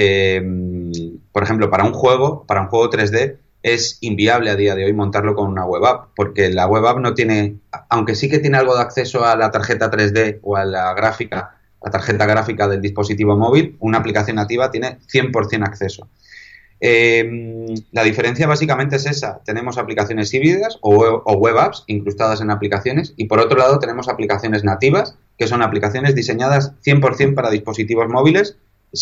por ejemplo, para un juego, para un juego 3D, es inviable a día de hoy montarlo con una web app, porque la web app no tiene, aunque sí que tiene algo de acceso a la tarjeta 3D o a la gráfica, la tarjeta gráfica del dispositivo móvil, una aplicación nativa tiene 100% acceso. Em, la diferencia básicamente es esa. Tenemos aplicaciones híbridas o, web apps incrustadas en aplicaciones y por otro lado tenemos aplicaciones nativas, que son aplicaciones diseñadas 100% para dispositivos móviles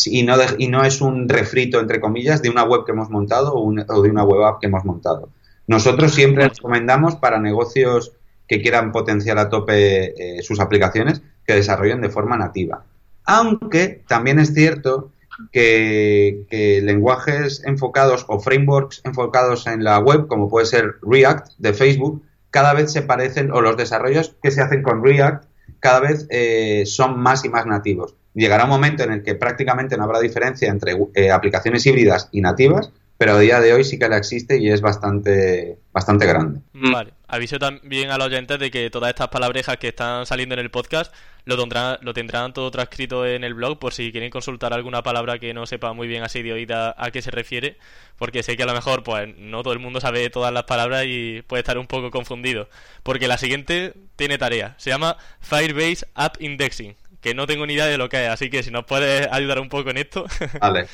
y no, y no es un refrito, entre comillas, de una web que hemos montado o, de una web app que hemos montado. Nosotros siempre recomendamos para negocios que quieran potenciar a tope eh, sus aplicaciones que desarrollen de forma nativa. Aunque también es cierto que, lenguajes enfocados o frameworks enfocados en la web, como puede ser React de Facebook, cada vez se parecen, o los desarrollos que se hacen con React, cada vez eh, son más y más nativos. Llegará un momento en el que prácticamente no habrá diferencia entre eh, aplicaciones híbridas y nativas, pero a día de hoy sí que la existe y es bastante, bastante grande. Vale, aviso también a los oyentes de que todas estas palabrejas que están saliendo en el podcast lo tendrán, lo tendrán todo transcrito en el blog por si quieren consultar alguna palabra que no sepa muy bien así de oída a qué se refiere, porque sé que a lo mejor pues no todo el mundo sabe todas las palabras y puede estar un poco confundido. Porque la siguiente tiene tarea, se llama Firebase App Indexing, que no tengo ni idea de lo que es, así que si nos puedes ayudar un poco en esto. <laughs> Vale.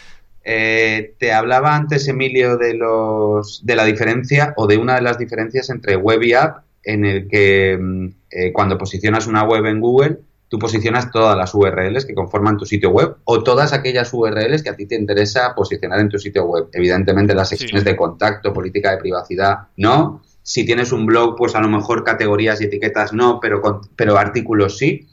Eh, te hablaba antes, Emilio, de, los, de la diferencia o de una de las diferencias entre web y app, en el que mm, eh, cuando posicionas una web en Google, tú posicionas todas las URLs que conforman tu sitio web o todas aquellas URLs que a ti te interesa posicionar en tu sitio web. Evidentemente las secciones de contacto, política de privacidad, no. Si tienes un blog, pues a lo mejor categorías y etiquetas no, pero, pero artículos sí.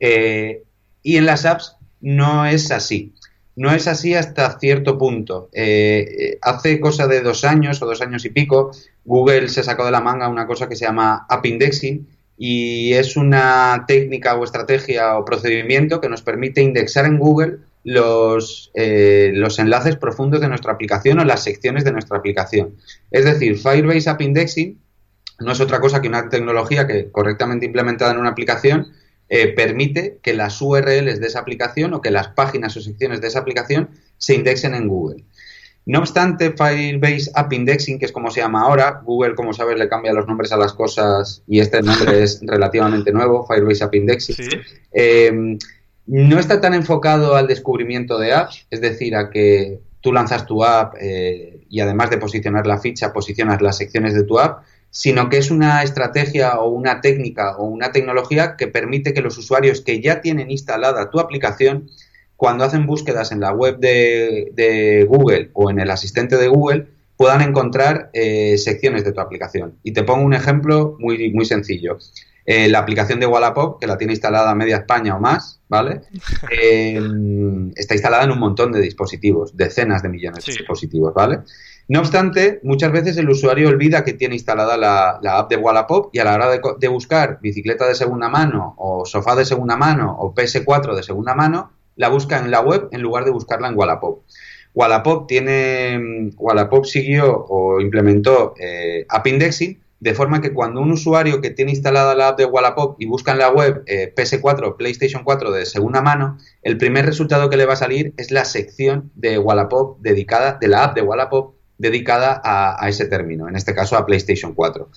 Eh, y en las apps no es así. No es así hasta cierto punto. Eh, eh, hace cosa de dos años o dos años y pico, Google se sacó de la manga una cosa que se llama App Indexing y es una técnica o estrategia o procedimiento que nos permite indexar en Google los, eh, los enlaces profundos de nuestra aplicación o las secciones de nuestra aplicación. Es decir, Firebase App Indexing no es otra cosa que una tecnología que correctamente implementada en una aplicación eh, permite que las URLs de esa aplicación o que las páginas o secciones de esa aplicación se indexen en Google. No obstante, Firebase App Indexing, que es como se llama ahora, Google, como sabes, le cambia los nombres a las cosas y este nombre es <laughs> relativamente nuevo, Firebase App Indexing, eh, no está tan enfocado al descubrimiento de apps, es decir, a que tú lanzas tu app eh, y además de posicionar la ficha, posicionas las secciones de tu app, sino que es una estrategia o una técnica o una tecnología que permite que los usuarios que ya tienen instalada tu aplicación, cuando hacen búsquedas en la web de, Google o en el asistente de Google, puedan encontrar eh, secciones de tu aplicación. Y te pongo un ejemplo muy, muy sencillo. Eh, la aplicación de Wallapop, que la tiene instalada media España o más, ¿vale? <laughs> Eh, está instalada en un montón de dispositivos, decenas de millones de dispositivos, ¿vale? No obstante, muchas veces el usuario olvida que tiene instalada la, app de Wallapop y a la hora de, buscar bicicleta de segunda mano o sofá de segunda mano o PS4 de segunda mano, la busca en la web en lugar de buscarla en Wallapop. Wallapop tiene, Wallapop siguió o implementó eh, App Indexing, de forma que cuando un usuario que tiene instalada la app de Wallapop y busca en la web eh, PS4, PlayStation 4 de segunda mano, el primer resultado que le va a salir es la sección de Wallapop dedicada, de la app de Wallapop dedicada a, ese término, en este caso a PlayStation 4.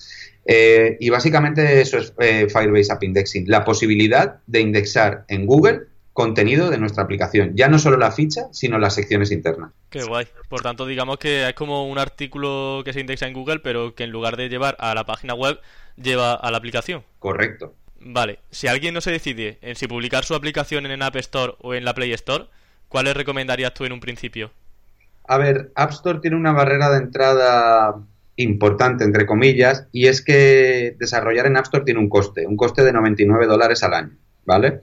Eh, y básicamente eso es eh, Firebase App Indexing, la posibilidad de indexar en Google contenido de nuestra aplicación, ya no solo la ficha, sino las secciones internas. Qué guay. Por tanto, digamos que es como un artículo que se indexa en Google, pero que en lugar de llevar a la página web, lleva a la aplicación. Correcto. Vale, si alguien no se decide en si publicar su aplicación en el App Store o en la Play Store, ¿cuáles recomendarías tú en un principio? A ver, App Store tiene una barrera de entrada importante, entre comillas, y es que desarrollar en App Store tiene un coste, un coste de 99 dólares al año, ¿vale?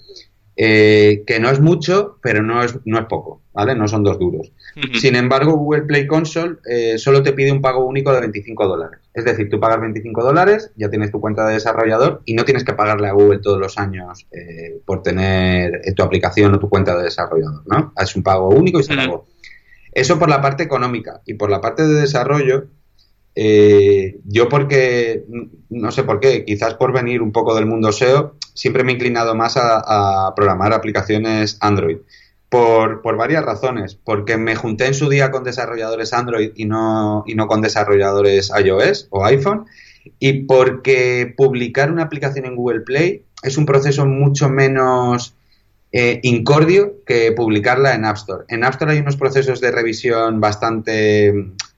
Eh, que no es mucho, pero no es, no es poco, ¿vale? No son dos duros. Sin embargo, Google Play Console eh, solo te pide un pago único de 25 dólares. Es decir, tú pagas 25 dólares, ya tienes tu cuenta de desarrollador y no tienes que pagarle a Google todos los años eh, por tener tu aplicación o tu cuenta de desarrollador, ¿no? Es un pago único y se acabó. Eso por la parte económica y por la parte de desarrollo, eh, yo porque, no sé por qué, quizás por venir un poco del mundo SEO, siempre me he inclinado más a, programar aplicaciones Android. Por, varias razones. Porque me junté en su día con desarrolladores Android y no, y no con desarrolladores iOS o iPhone. Y porque publicar una aplicación en Google Play es un proceso mucho menos eh, incordio que publicarla en App Store. En App Store hay unos procesos de revisión bastante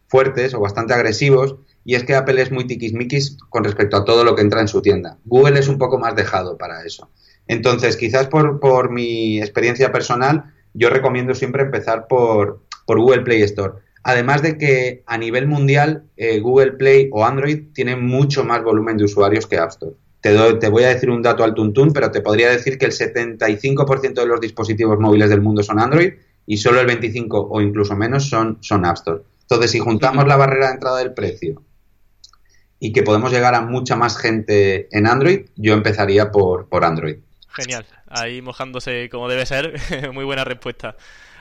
fuertes o bastante agresivos y es que Apple es muy tiquismiquis con respecto a todo lo que entra en su tienda. Google es un poco más dejado para eso. Entonces, quizás por, mi experiencia personal, yo recomiendo siempre empezar por, Google Play Store. Además de que a nivel mundial, eh, Google Play o Android tienen mucho más volumen de usuarios que App Store. Te, voy a decir un dato al tuntún, pero te podría decir que el 75% de los dispositivos móviles del mundo son Android y solo el 25 o incluso menos son, son App Store. Entonces, si juntamos la barrera de entrada del precio y que podemos llegar a mucha más gente en Android, yo empezaría por, por Android. Genial, ahí mojándose como debe ser, <laughs> muy buena respuesta.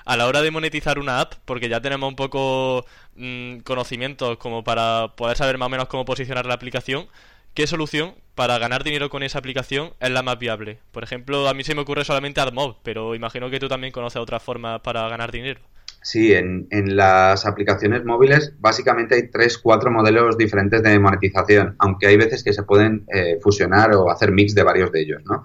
A la hora de monetizar una app, porque ya tenemos un poco mm, conocimientos como para poder saber más o menos cómo posicionar la aplicación, ¿qué solución para ganar dinero con esa aplicación es la más viable? Por ejemplo, a mí se me ocurre solamente AdMob, pero imagino que tú también conoces otras formas para ganar dinero. Sí, en, las aplicaciones móviles básicamente hay tres, cuatro modelos diferentes de monetización, aunque hay veces que se pueden eh, fusionar o hacer mix de varios de ellos, ¿no?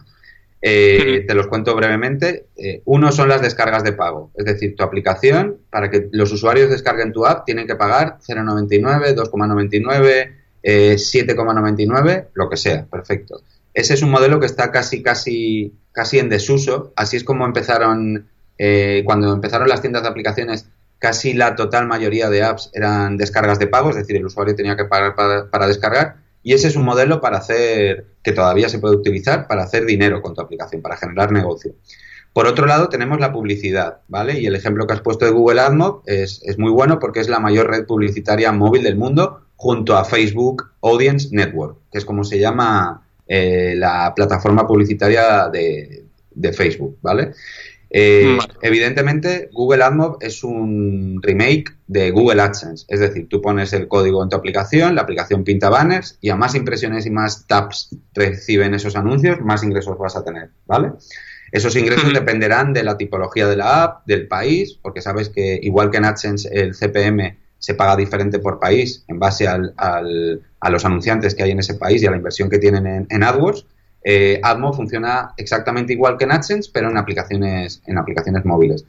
Eh, te los cuento brevemente. Eh, uno son las descargas de pago, es decir, tu aplicación, para que los usuarios descarguen tu app, tienen que pagar 0,99, 2,99, 7,99, eh, lo que sea, perfecto. Ese es un modelo que está casi, casi, casi en desuso. Así es como empezaron, eh, cuando empezaron las tiendas de aplicaciones, casi la total mayoría de apps eran descargas de pago, es decir, el usuario tenía que pagar para, descargar. Y ese es un modelo para hacer, que todavía se puede utilizar para hacer dinero con tu aplicación, para generar negocio. Por otro lado, tenemos la publicidad, ¿vale? Y el ejemplo que has puesto de Google AdMob es muy bueno porque es la mayor red publicitaria móvil del mundo junto a Facebook Audience Network, que es como se llama eh, la plataforma publicitaria de, Facebook, ¿vale? Eh, evidentemente, Google AdMob es un remake de Google AdSense, es decir, tú pones el código en tu aplicación, la aplicación pinta banners y a más impresiones y más taps reciben esos anuncios, más ingresos vas a tener, ¿vale? Esos ingresos dependerán de la tipología de la app, del país, porque sabes que igual que en AdSense el CPM se paga diferente por país en base al, a los anunciantes que hay en ese país y a la inversión que tienen en, AdWords. Eh, AdMo funciona exactamente igual que en AdSense, pero en aplicaciones, en aplicaciones móviles.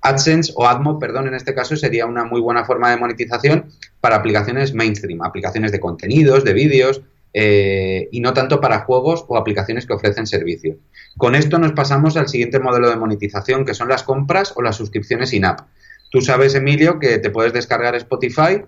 AdSense o AdMob, perdón, en este caso sería una muy buena forma de monetización para aplicaciones mainstream, aplicaciones de contenidos, de vídeos, eh, y no tanto para juegos o aplicaciones que ofrecen servicios. Con esto nos pasamos al siguiente modelo de monetización, que son las compras o las suscripciones in-app. Tú sabes, Emilio, que te puedes descargar Spotify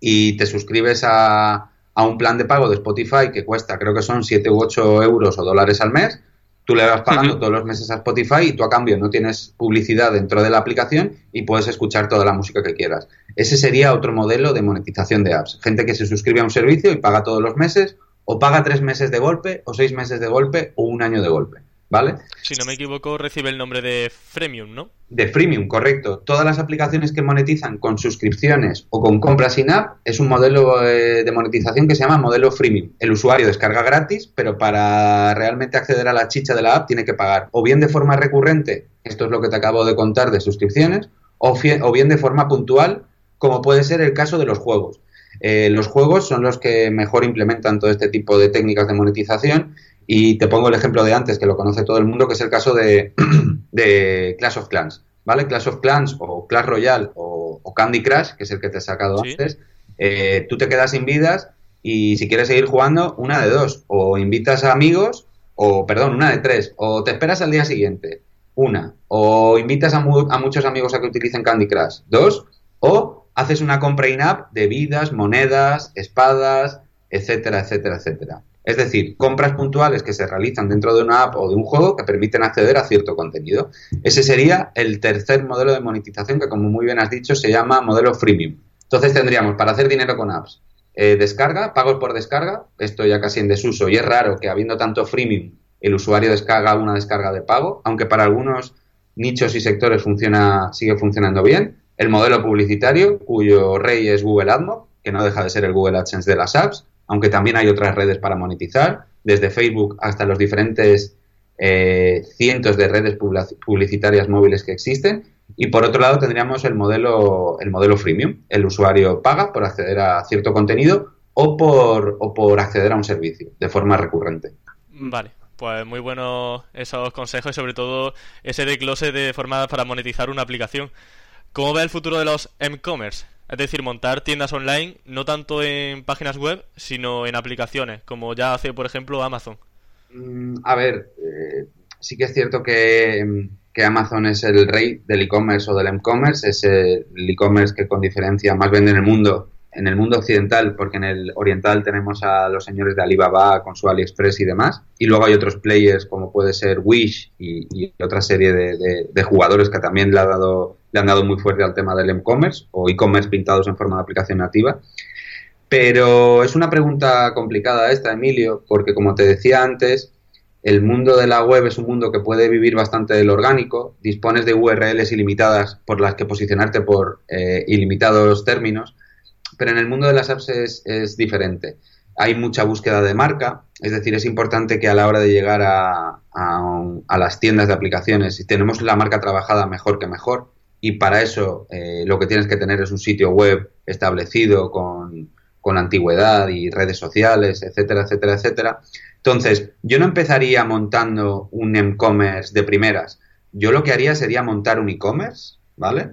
y te suscribes a, a un plan de pago de Spotify que cuesta, creo que son 7 u 8 euros o dólares al mes Tú le vas pagando todos los meses a Spotify y tú a cambio no tienes publicidad dentro de la aplicación y puedes escuchar toda la música que quieras. Ese sería otro modelo de monetización de apps. Gente que se suscribe a un servicio y paga todos los meses o paga tres meses de golpe o seis meses de golpe o un año de golpe. ¿Vale? Si no me equivoco, recibe el nombre de Freemium, ¿no? De Freemium, correcto. Todas las aplicaciones que monetizan con suscripciones o con compras sin app es un modelo eh, de monetización que se llama modelo Freemium. El usuario descarga gratis, pero para realmente acceder a la chicha de la app tiene que pagar o bien de forma recurrente, esto es lo que te acabo de contar de suscripciones, o, bien de forma puntual, como puede ser el caso de los juegos. Eh, los juegos son los que mejor implementan todo este tipo de técnicas de monetización y te pongo el ejemplo de antes, que lo conoce todo el mundo, que es el caso de, <clears throat> de Clash of Clans. ¿Vale? Clash of Clans o Clash Royale o, Candy Crush, que es el que te he sacado antes, eh, tú te quedas sin vidas y si quieres seguir jugando, una de dos. O invitas a amigos, o perdón, una de tres. O te esperas al día siguiente, una. O invitas a, a muchos amigos a que utilicen Candy Crush, dos. O haces una compra in-app de vidas, monedas, espadas, etcétera, etcétera, etcétera. Es decir, compras puntuales que se realizan dentro de una app o de un juego que permiten acceder a cierto contenido. Ese sería el tercer modelo de monetización que, como muy bien has dicho, se llama modelo freemium. Entonces tendríamos para hacer dinero con apps, eh, descarga, pagos por descarga, esto ya casi en desuso, y es raro que habiendo tanto freemium el usuario descarga una descarga de pago, aunque para algunos nichos y sectores funciona, sigue funcionando bien. El modelo publicitario, cuyo rey es Google AdMob, que no deja de ser el Google AdSense de las apps, aunque también hay otras redes para monetizar, desde Facebook hasta los diferentes eh, cientos de redes publicitarias móviles que existen. Y por otro lado tendríamos el modelo, el modelo freemium. El usuario paga por acceder a cierto contenido o por, o por acceder a un servicio de forma recurrente. Vale, pues muy buenos esos consejos y sobre todo ese desglose de forma para monetizar una aplicación. ¿Cómo ve el futuro de los m-commerce? Es decir, montar tiendas online no tanto en páginas web, sino en aplicaciones, como ya hace, por ejemplo, Amazon. Mm, a ver, eh, sí que es cierto que, Amazon es el rey del e-commerce o del m-commerce, es el e-commerce que con diferencia más vende en el mundo, en el mundo occidental, porque en el oriental tenemos a los señores de Alibaba con su AliExpress y demás, y luego hay otros players como puede ser Wish y, otra serie de, jugadores que también le ha dado le han dado muy fuerte al tema del e-commerce o e-commerce pintados en forma de aplicación nativa. Pero es una pregunta complicada esta, Emilio, porque como te decía antes, el mundo de la web es un mundo que puede vivir bastante del orgánico, dispones de URLs ilimitadas por las que posicionarte por eh, ilimitados términos, pero en el mundo de las apps es, diferente. Hay mucha búsqueda de marca, es decir, es importante que a la hora de llegar a, a las tiendas de aplicaciones, si tenemos la marca trabajada mejor que mejor, y para eso eh, lo que tienes que tener es un sitio web establecido con, con antigüedad y redes sociales, etcétera, etcétera, etcétera. Entonces, yo no empezaría montando un e-commerce de primeras. Yo lo que haría sería montar un e-commerce, ¿vale?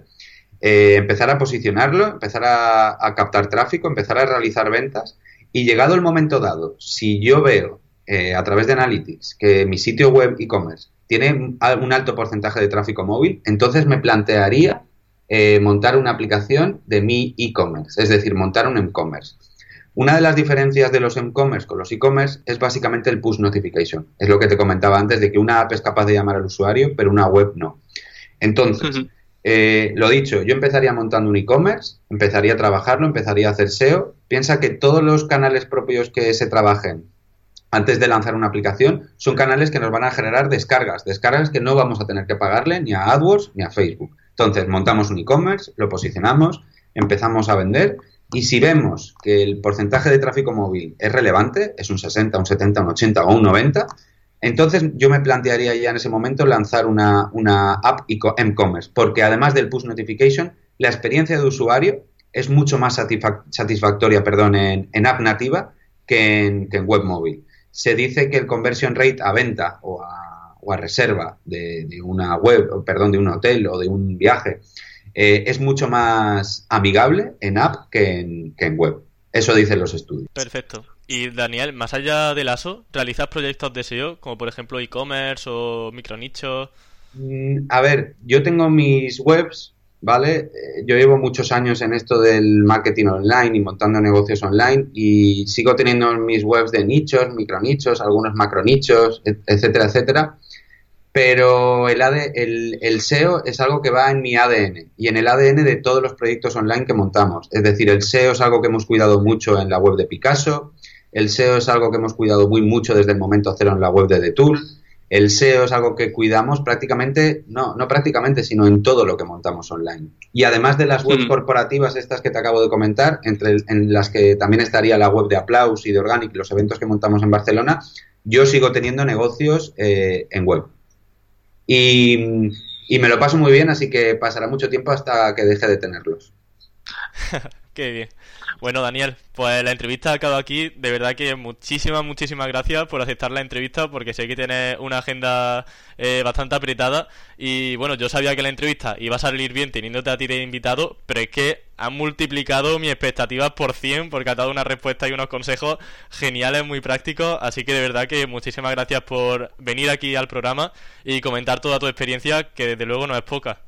Eh, empezar a posicionarlo, empezar a, a, captar tráfico, empezar a realizar ventas y llegado el momento dado, si yo veo eh, a través de Analytics que mi sitio web e-commerce tiene un alto porcentaje de tráfico móvil, entonces me plantearía eh, montar una aplicación de mi e-commerce, es decir, montar un e-commerce. Una de las diferencias de los e-commerce con los e-commerce es básicamente el push notification. Es lo que te comentaba antes de que una app es capaz de llamar al usuario, pero una web no. Entonces, eh, lo dicho, yo empezaría montando un e-commerce, empezaría a trabajarlo, empezaría a hacer SEO. Piensa que todos los canales propios que se trabajen antes de lanzar una aplicación, son canales que nos van a generar descargas, descargas que no vamos a tener que pagarle ni a AdWords ni a Facebook. Entonces, montamos un e-commerce, lo posicionamos, empezamos a vender y si vemos que el porcentaje de tráfico móvil es relevante, es un 60, un 70, un 80 o un 90, entonces yo me plantearía ya en ese momento lanzar una, una app e-commerce, porque además del push notification, la experiencia de usuario es mucho más satisfactoria perdón, en, app nativa que en web móvil se dice que el conversion rate a venta o a, o a reserva de, una web, perdón, de un hotel o de un viaje, eh, es mucho más amigable en app que en, que en web. Eso dicen los estudios. Perfecto. Y Daniel, más allá del ASO, ¿realizas proyectos de SEO, como por ejemplo e-commerce o micronichos? Mm, a ver, yo tengo mis webs, ¿vale? Eh, yo llevo muchos años en esto del marketing online y montando negocios online y sigo teniendo mis webs de nichos, micronichos, algunos macronichos, etcétera, etcétera. Pero el, el, el SEO es algo que va en mi ADN y en el ADN de todos los proyectos online que montamos. Es decir, el SEO es algo que hemos cuidado mucho en la web de Picasso, el SEO es algo que hemos cuidado muy mucho desde el momento cero en la web de The Tool. El SEO es algo que cuidamos prácticamente, no, no prácticamente, sino en todo lo que montamos online. Y además de las webs corporativas, estas que te acabo de comentar, entre en las que también estaría la web de Applaus y de Organic, los eventos que montamos en Barcelona, yo sigo teniendo negocios eh, en web. Y, y me lo paso muy bien, así que pasará mucho tiempo hasta que deje de tenerlos. <laughs> Qué bien. Bueno, Daniel, pues la entrevista ha acabado aquí. De verdad que muchísimas, muchísimas gracias por aceptar la entrevista, porque sé que tienes una agenda eh, bastante apretada. Y bueno, yo sabía que la entrevista iba a salir bien teniéndote a ti de invitado, pero es que han multiplicado mis expectativas por 100, porque ha dado una respuesta y unos consejos geniales, muy prácticos. Así que de verdad que muchísimas gracias por venir aquí al programa y comentar toda tu experiencia, que desde luego no es poca.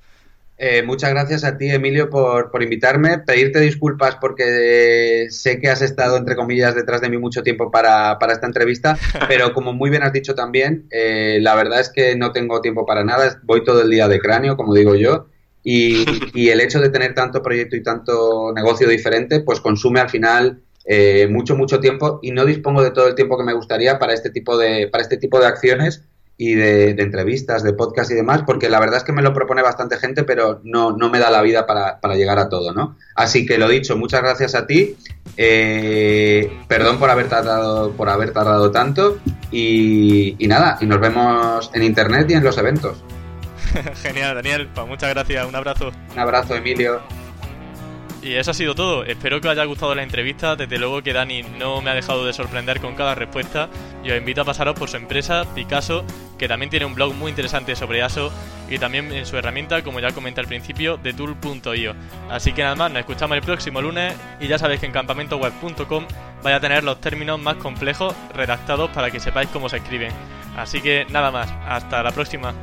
Eh, muchas gracias a ti, Emilio, por, por, invitarme. Pedirte disculpas porque sé que has estado, entre comillas, detrás de mí mucho tiempo para, para esta entrevista, <laughs> pero como muy bien has dicho también, eh, la verdad es que no tengo tiempo para nada. Voy todo el día de cráneo, como digo yo, y, y el hecho de tener tanto proyecto y tanto negocio diferente, pues consume al final eh, mucho, mucho tiempo y no dispongo de todo el tiempo que me gustaría para este tipo de, para este tipo de acciones y de, entrevistas, de podcast y demás, porque la verdad es que me lo propone bastante gente, pero no, no me da la vida para, para, llegar a todo, ¿no? Así que lo dicho, muchas gracias a ti, eh, perdón por haber tardado, por haber tardado tanto y, y nada, y nos vemos en internet y en los eventos. <laughs> Genial, Daniel, pues muchas gracias, un abrazo. Un abrazo, Emilio. Y eso ha sido todo. Espero que os haya gustado la entrevista. Desde luego que Dani no me ha dejado de sorprender con cada respuesta. Y os invito a pasaros por su empresa, Picasso, que también tiene un blog muy interesante sobre ASO y también en su herramienta, como ya comenté al principio, de tool.io. Así que nada más, nos escuchamos el próximo lunes y ya sabéis que en campamentoweb.com vais a tener los términos más complejos redactados para que sepáis cómo se escriben. Así que nada más, hasta la próxima.